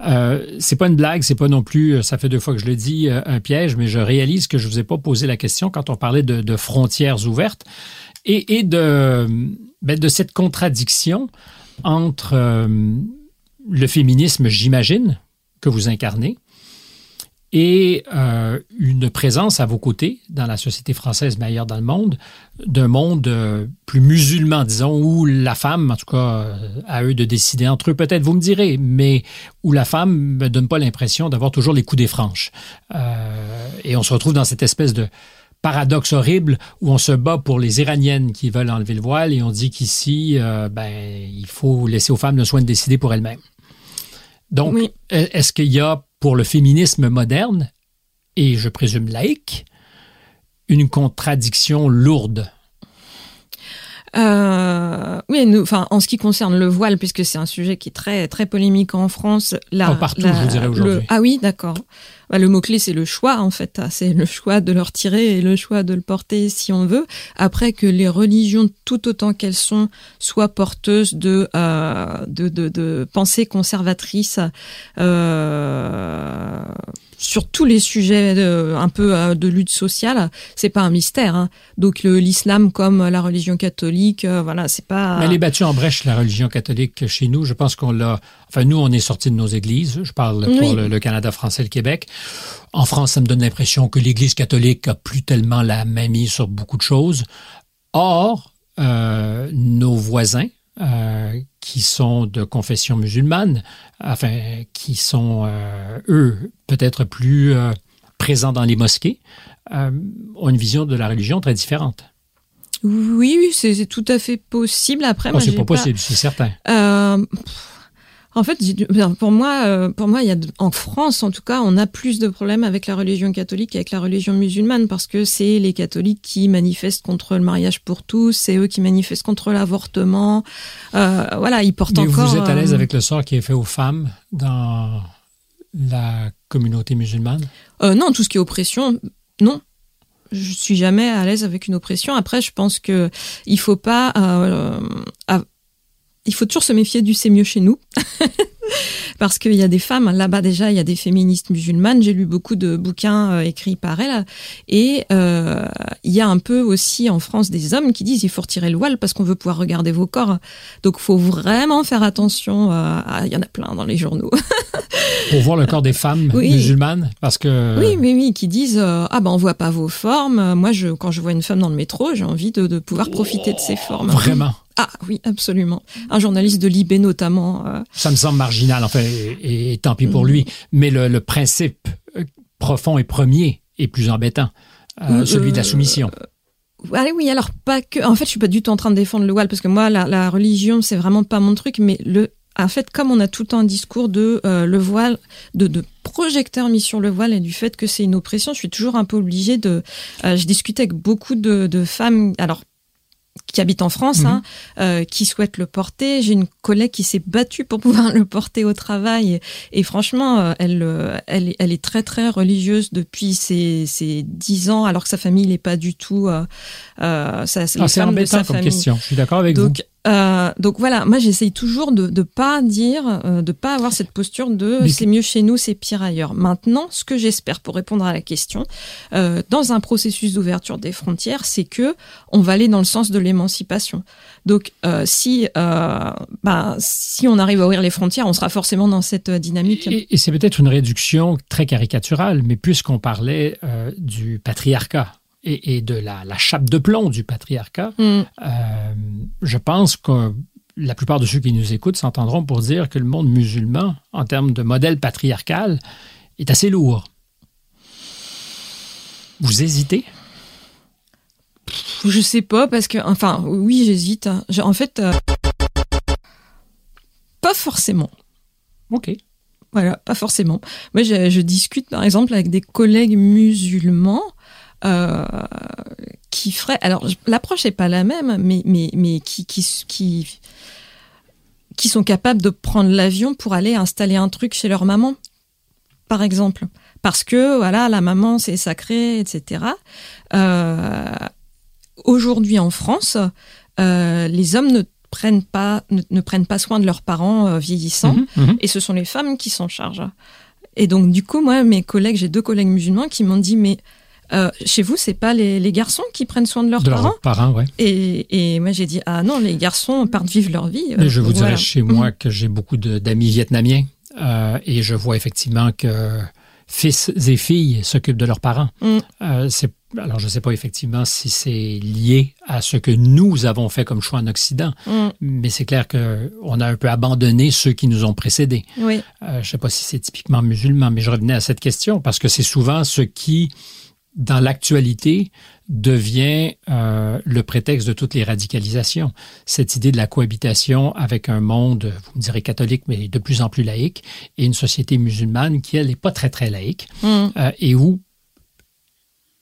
Euh, c'est pas une blague, c'est pas non plus, euh, ça fait deux fois que je le dis, euh, un piège, mais je réalise que je vous ai pas posé la question quand on parlait de, de frontières ouvertes et, et de, ben, de cette contradiction entre le féminisme, j'imagine, que vous incarnez, et euh, une présence à vos côtés dans la société française, mais ailleurs dans le monde, d'un monde euh, plus musulman, disons, où la femme, en tout cas, euh, a eux de décider entre eux, peut-être, vous me direz, mais où la femme ne donne pas l'impression d'avoir toujours les coups des franches. et on se retrouve dans cette espèce de paradoxe horrible où on se bat pour les Iraniennes qui veulent enlever le voile et on dit qu'ici, ben, il faut laisser aux femmes le soin de décider pour elles-mêmes. Donc, est-ce qu'il y a pour le féminisme moderne, et je présume laïque, une contradiction lourde? Euh, oui, nous, enfin, en ce qui concerne le voile, puisque c'est un sujet qui est très très polémique en France, là, oh, partout, je vous dirais aujourd'hui. Ah oui, d'accord. Bah, le mot-clé, c'est le choix, en fait. Ah, c'est le choix de le retirer et le choix de le porter si on veut. Après que les religions, tout autant qu'elles sont, soient porteuses de, euh, de, de, de pensées conservatrices, euh, sur tous les sujets de, un peu euh, de lutte sociale, c'est pas un mystère. Hein. Donc l'islam comme la religion catholique, euh, voilà, c'est pas. Mais elle est battue en brèche la religion catholique chez nous. Je pense qu'on l'a. Enfin, nous, on est sortis de nos églises. Je parle pour le, Canada français, le Québec. En France, ça me donne l'impression que l'Église catholique a plus tellement la main mise sur beaucoup de choses. Or, euh, nos voisins, euh, qui sont de confession musulmane, enfin, qui sont, euh, eux, peut-être plus euh, présents dans les mosquées, ont une vision de la religion très différente. Oui, oui, c'est tout à fait possible. Après, oh, c'est pas possible, c'est certain. En fait, pour moi, euh, pour moi, il y a en France, en tout cas, on a plus de problèmes avec la religion catholique qu'avec la religion musulmane parce que c'est les catholiques qui manifestent contre le mariage pour tous, c'est eux qui manifestent contre l'avortement. Euh, voilà, ils portent Mais encore. Vous êtes à l'aise euh, avec le sort qui est fait aux femmes dans la communauté musulmane? Euh, Non, tout ce qui est oppression, non je suis jamais à l'aise avec une oppression. Après, je pense que il faut pas euh, il faut toujours se méfier du c'est mieux chez nous. *laughs* Parce qu'il y a des femmes, là-bas déjà, il y a des féministes musulmanes. J'ai lu beaucoup de bouquins euh, écrits par elles. Et euh, il y a un peu aussi en France des hommes qui disent il faut retirer le voile parce qu'on veut pouvoir regarder vos corps. Donc il faut vraiment faire attention. Euh, il y en a plein dans les journaux. *laughs* Pour voir le corps des femmes musulmanes Parce que... Oui, mais oui, qui disent ah ben on voit pas vos formes. Moi, je, quand je vois une femme dans le métro, j'ai envie de, de pouvoir profiter de ses formes. Vraiment ah oui, absolument. Un journaliste de Libé notamment. Euh. Ça me semble marginal, enfin, et, tant pis pour mm. lui. Mais le, principe euh, profond et premier est plus embêtant, euh, celui de la soumission. Allez, oui, alors pas que. En fait, je suis pas du tout en train de défendre le voile parce que moi, la, la religion, c'est vraiment pas mon truc. Mais le en fait, comme on a tout le temps un discours de euh, le voile, de, de projecteur mis sur le voile et du fait que c'est une oppression, je suis toujours un peu obligée de. Euh, je discute avec beaucoup de, de femmes. Alors qui habite en France, hein, mhm. euh, qui souhaite le porter. J'ai une collègue qui s'est battue pour pouvoir *laughs* le porter au travail. Et, franchement, euh, elle, euh, elle, elle, est très, très religieuse depuis ses, ses 10 ans, alors que sa famille n'est pas du tout... Euh, euh ça, ah, c'est embêtant comme question. Je suis d'accord avec Donc, vous. Euh, donc voilà, moi j'essaye toujours de ne pas dire, euh, de pas avoir cette posture de c'est mieux chez nous, c'est pire ailleurs. Maintenant, ce que j'espère pour répondre à la question, euh, dans un processus d'ouverture des frontières, c'est que on va aller dans le sens de l'émancipation. Donc si bah, si on arrive à ouvrir les frontières, on sera forcément dans cette dynamique. Et, c'est peut-être une réduction très caricaturale, mais puisqu'on parlait du patriarcat et, de la, chape de plomb du patriarcat, mm. euh, je pense que la plupart de ceux qui nous écoutent s'entendront pour dire que le monde musulman, en termes de modèle patriarcal, est assez lourd. Vous hésitez? Je sais pas, parce que, enfin, oui, j'hésite. En fait, euh, pas forcément. Ok. Voilà, pas forcément. Moi, je discute, par exemple, avec des collègues musulmans euh, qui ferait. Alors, l'approche n'est pas la même, mais, mais, mais qui, qui, qui, qui sont capables de prendre l'avion pour aller installer un truc chez leur maman, par exemple. Parce que, voilà, la maman, c'est sacré, etc. Euh, Aujourd'hui, en France, euh, les hommes ne prennent pas ne, prennent pas soin de leurs parents vieillissants mhm, mhm. et ce sont les femmes qui s'en chargent. Et donc du coup moi mes collègues j'ai deux collègues musulmans qui m'ont dit mais euh, chez vous, c'est pas les, garçons qui prennent soin de leurs de parents leurs parents, ouais. Et, et moi, j'ai dit ah non, les garçons partent vivre leur vie. Mais je vous dirais chez moi que j'ai beaucoup d'amis vietnamiens euh, et je vois effectivement que fils et filles s'occupent de leurs parents. Mm. Euh, c'est alors, je ne sais pas effectivement si c'est lié à ce que nous avons fait comme choix en Occident, mm. mais c'est clair qu'on a un peu abandonné ceux qui nous ont précédés. Oui. Euh, je ne sais pas si c'est typiquement musulman, mais je revenais à cette question parce que c'est souvent ce qui dans l'actualité, devient euh, le prétexte de toutes les radicalisations. Cette idée de la cohabitation avec un monde, vous me direz catholique, mais de plus en plus laïque, et une société musulmane qui, elle, n'est pas très, très laïque, mm. euh, et où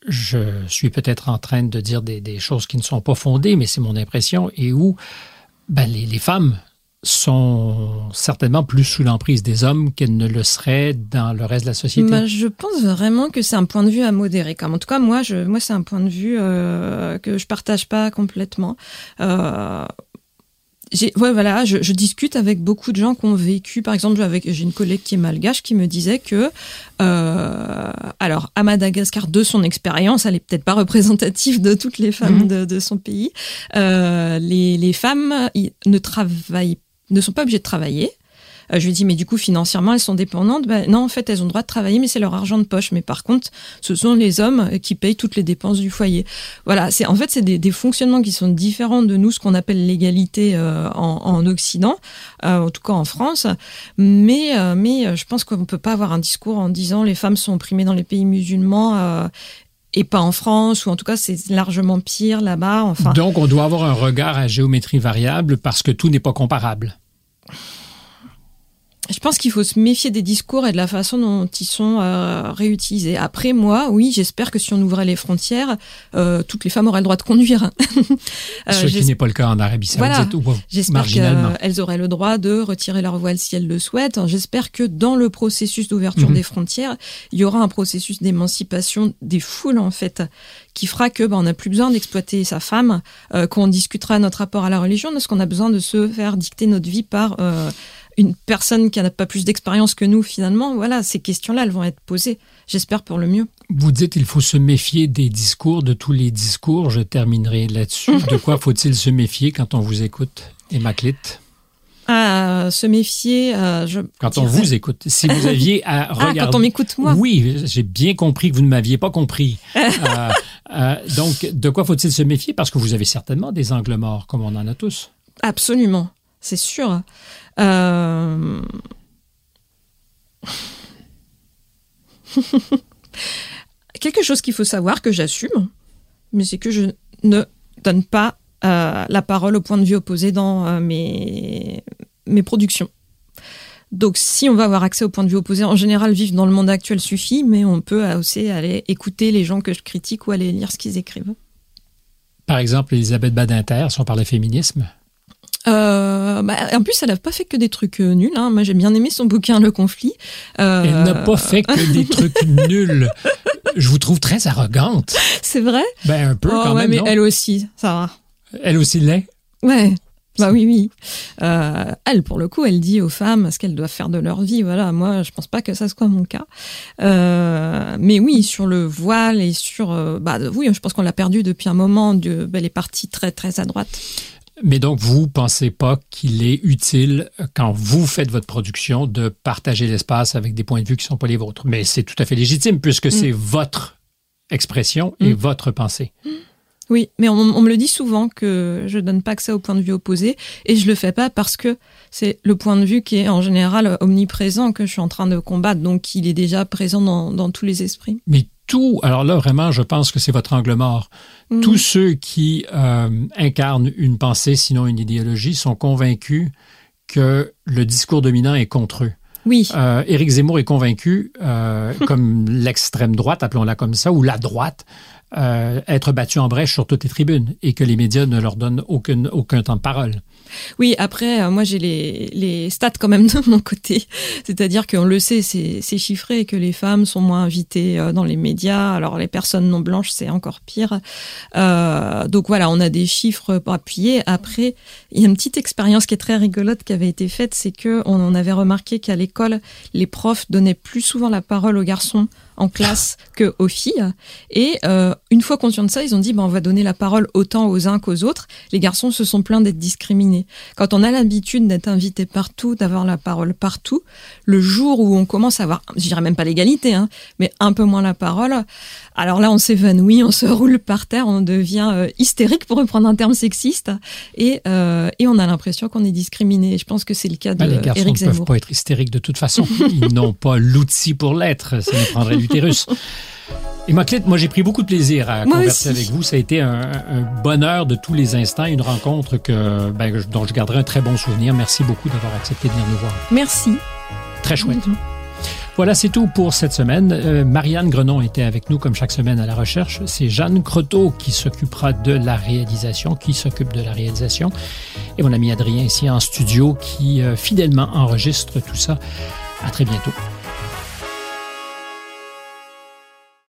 je suis peut-être en train de dire des, choses qui ne sont pas fondées, mais c'est mon impression, et où ben, les, les femmes sont certainement plus sous l'emprise des hommes qu'elles ne le seraient dans le reste de la société. Bah, je pense vraiment que c'est un point de vue à modérer. Comme en tout cas, moi, je, moi, c'est un point de vue euh, que je partage pas complètement. Euh, ouais, voilà, je, je, discute avec beaucoup de gens qui ont vécu, par exemple, avec j'ai une collègue qui est malgache qui me disait que, euh, alors à Madagascar, de son expérience, elle est peut-être pas représentative de toutes les femmes mhm. de, de, son pays, euh, les, les femmes ne travaillent ne sont pas obligées de travailler. Euh, je lui dis, mais du coup, financièrement, elles sont dépendantes. Ben, non, en fait, elles ont le droit de travailler, mais c'est leur argent de poche. Mais par contre, ce sont les hommes qui payent toutes les dépenses du foyer. Voilà, c'est en fait, c'est des, des, fonctionnements qui sont différents de nous, ce qu'on appelle l'égalité euh, en, en, Occident, euh, en tout cas en France. Mais, euh, mais je pense qu'on ne peut pas avoir un discours en disant les femmes sont opprimées dans les pays musulmans et pas en France, ou en tout cas c'est largement pire là-bas. Donc on doit avoir un regard à géométrie variable parce que tout n'est pas comparable je pense qu'il faut se méfier des discours et de la façon dont ils sont euh, réutilisés. Après, moi, oui, j'espère que si on ouvrait les frontières, euh, toutes les femmes auraient le droit de conduire. *laughs* euh, Ce qui n'est pas le cas en Arabie Saoudite voilà. J'espère qu'elles auraient le droit de retirer leur voile si elles le souhaitent. J'espère que dans le processus d'ouverture mhm. des frontières, il y aura un processus d'émancipation des foules, en fait, qui fera que ben, on n'a plus besoin d'exploiter sa femme, euh, qu'on discutera notre rapport à la religion, parce qu'on a besoin de se faire dicter notre vie par euh, une personne qui n'a pas plus d'expérience que nous finalement, voilà, ces questions-là, elles vont être posées. J'espère pour le mieux. Vous dites qu'il faut se méfier des discours, de tous les discours. Je terminerai là-dessus. *laughs* de quoi faut-il se méfier quand on vous écoute, Emma Clitt à se méfier. Euh, je quand on vous écoute, si vous aviez à regarder. *laughs* Ah, quand on m'écoute moi. Oui, j'ai bien compris que vous ne m'aviez pas compris. *laughs* euh, euh, donc, de quoi faut-il se méfier? Parce que vous avez certainement des angles morts, comme on en a tous. Absolument, c'est sûr. Euh... *laughs* Quelque chose qu'il faut savoir, que j'assume, mais c'est que je ne donne pas euh, la parole au point de vue opposé dans euh, mes, mes productions. Donc, si on va avoir accès au point de vue opposé, en général, vivre dans le monde actuel suffit, mais on peut aussi aller écouter les gens que je critique ou aller lire ce qu'ils écrivent. Par exemple, Elisabeth Badinter, si on parle de féminisme. Euh, bah, en plus, elle n'a pas fait que des trucs euh, nuls. Hein. Moi, j'ai bien aimé son bouquin Le conflit. Euh... Elle n'a pas fait que des *laughs* trucs nuls. Je vous trouve très arrogante. C'est vrai? Ben un peu oh, quand ouais, même. mais non? elle aussi, ça va. Elle aussi l'est? Ouais. Bah oui, oui. Euh, elle, pour le coup, elle dit aux femmes ce qu'elles doivent faire de leur vie. Voilà, moi, je pense pas que ça soit mon cas. Euh, mais oui, sur le voile et sur, euh, bah oui, je pense qu'on l'a perdu depuis un moment. Bah, elle est partie très, très à droite. Mais donc, vous pensez pas qu'il est utile, quand vous faites votre production, de partager l'espace avec des points de vue qui sont pas les vôtres. Mais c'est tout à fait légitime puisque mm. c'est votre expression et mm. votre pensée. Oui, mais on, on, me le dit souvent que je donne pas accès au point de vue opposé et je le fais pas parce que c'est le point de vue qui est en général omniprésent que je suis en train de combattre, donc il est déjà présent dans, dans tous les esprits. Mais tout, alors là vraiment, je pense que c'est votre angle mort. Mmh. Tous ceux qui euh, incarnent une pensée, sinon une idéologie, sont convaincus que le discours dominant est contre eux. Oui. Euh, Éric Zemmour est convaincu, euh, *laughs* comme l'extrême droite, appelons-la comme ça, ou la droite, euh, être battu en brèche sur toutes les tribunes et que les médias ne leur donnent aucun, aucun temps de parole. Oui, après, euh, moi j'ai les, les stats quand même *laughs* de mon côté. C'est-à-dire qu'on le sait, c'est chiffré, que les femmes sont moins invitées euh, dans les médias. Alors les personnes non blanches, c'est encore pire. Euh, donc voilà, on a des chiffres pour appuyer. Après, il y a une petite expérience qui est très rigolote qui avait été faite, c'est que on avait remarqué qu'à l'école, les profs donnaient plus souvent la parole aux garçons en classe que aux filles. Et euh, une fois conscient de ça, ils ont dit, ben, on va donner la parole autant aux uns qu'aux autres. Les garçons se sont plaints d'être discriminés. Quand on a l'habitude d'être invité partout, d'avoir la parole partout, le jour où on commence à avoir, je dirais même pas l'égalité, hein, mais un peu moins la parole, alors là, on s'évanouit, on se roule par terre, on devient euh, hystérique, pour reprendre un terme sexiste, et, euh, et on a l'impression qu'on est discriminé. Je pense que c'est le cas de ben, les garçons ne peuvent pas être hystériques de toute façon. *laughs* Ils n'ont pas l'outil pour l'être. Ça nous prendrait l'utérus. Et Maclette, moi j'ai pris beaucoup de plaisir à moi converser aussi. avec vous. Ça a été un, un, bonheur de tous les instants, une rencontre que, ben, dont je garderai un très bon souvenir. Merci beaucoup d'avoir accepté de venir nous voir. Merci. Très chouette. Mm -hmm. Voilà, c'est tout pour cette semaine. Euh, Marianne Grenon était avec nous comme chaque semaine à la recherche. C'est Jeanne Croteau qui s'occupera de la réalisation, qui s'occupe de la réalisation. Et mon ami Adrien ici en studio qui euh, fidèlement enregistre tout ça. À très bientôt.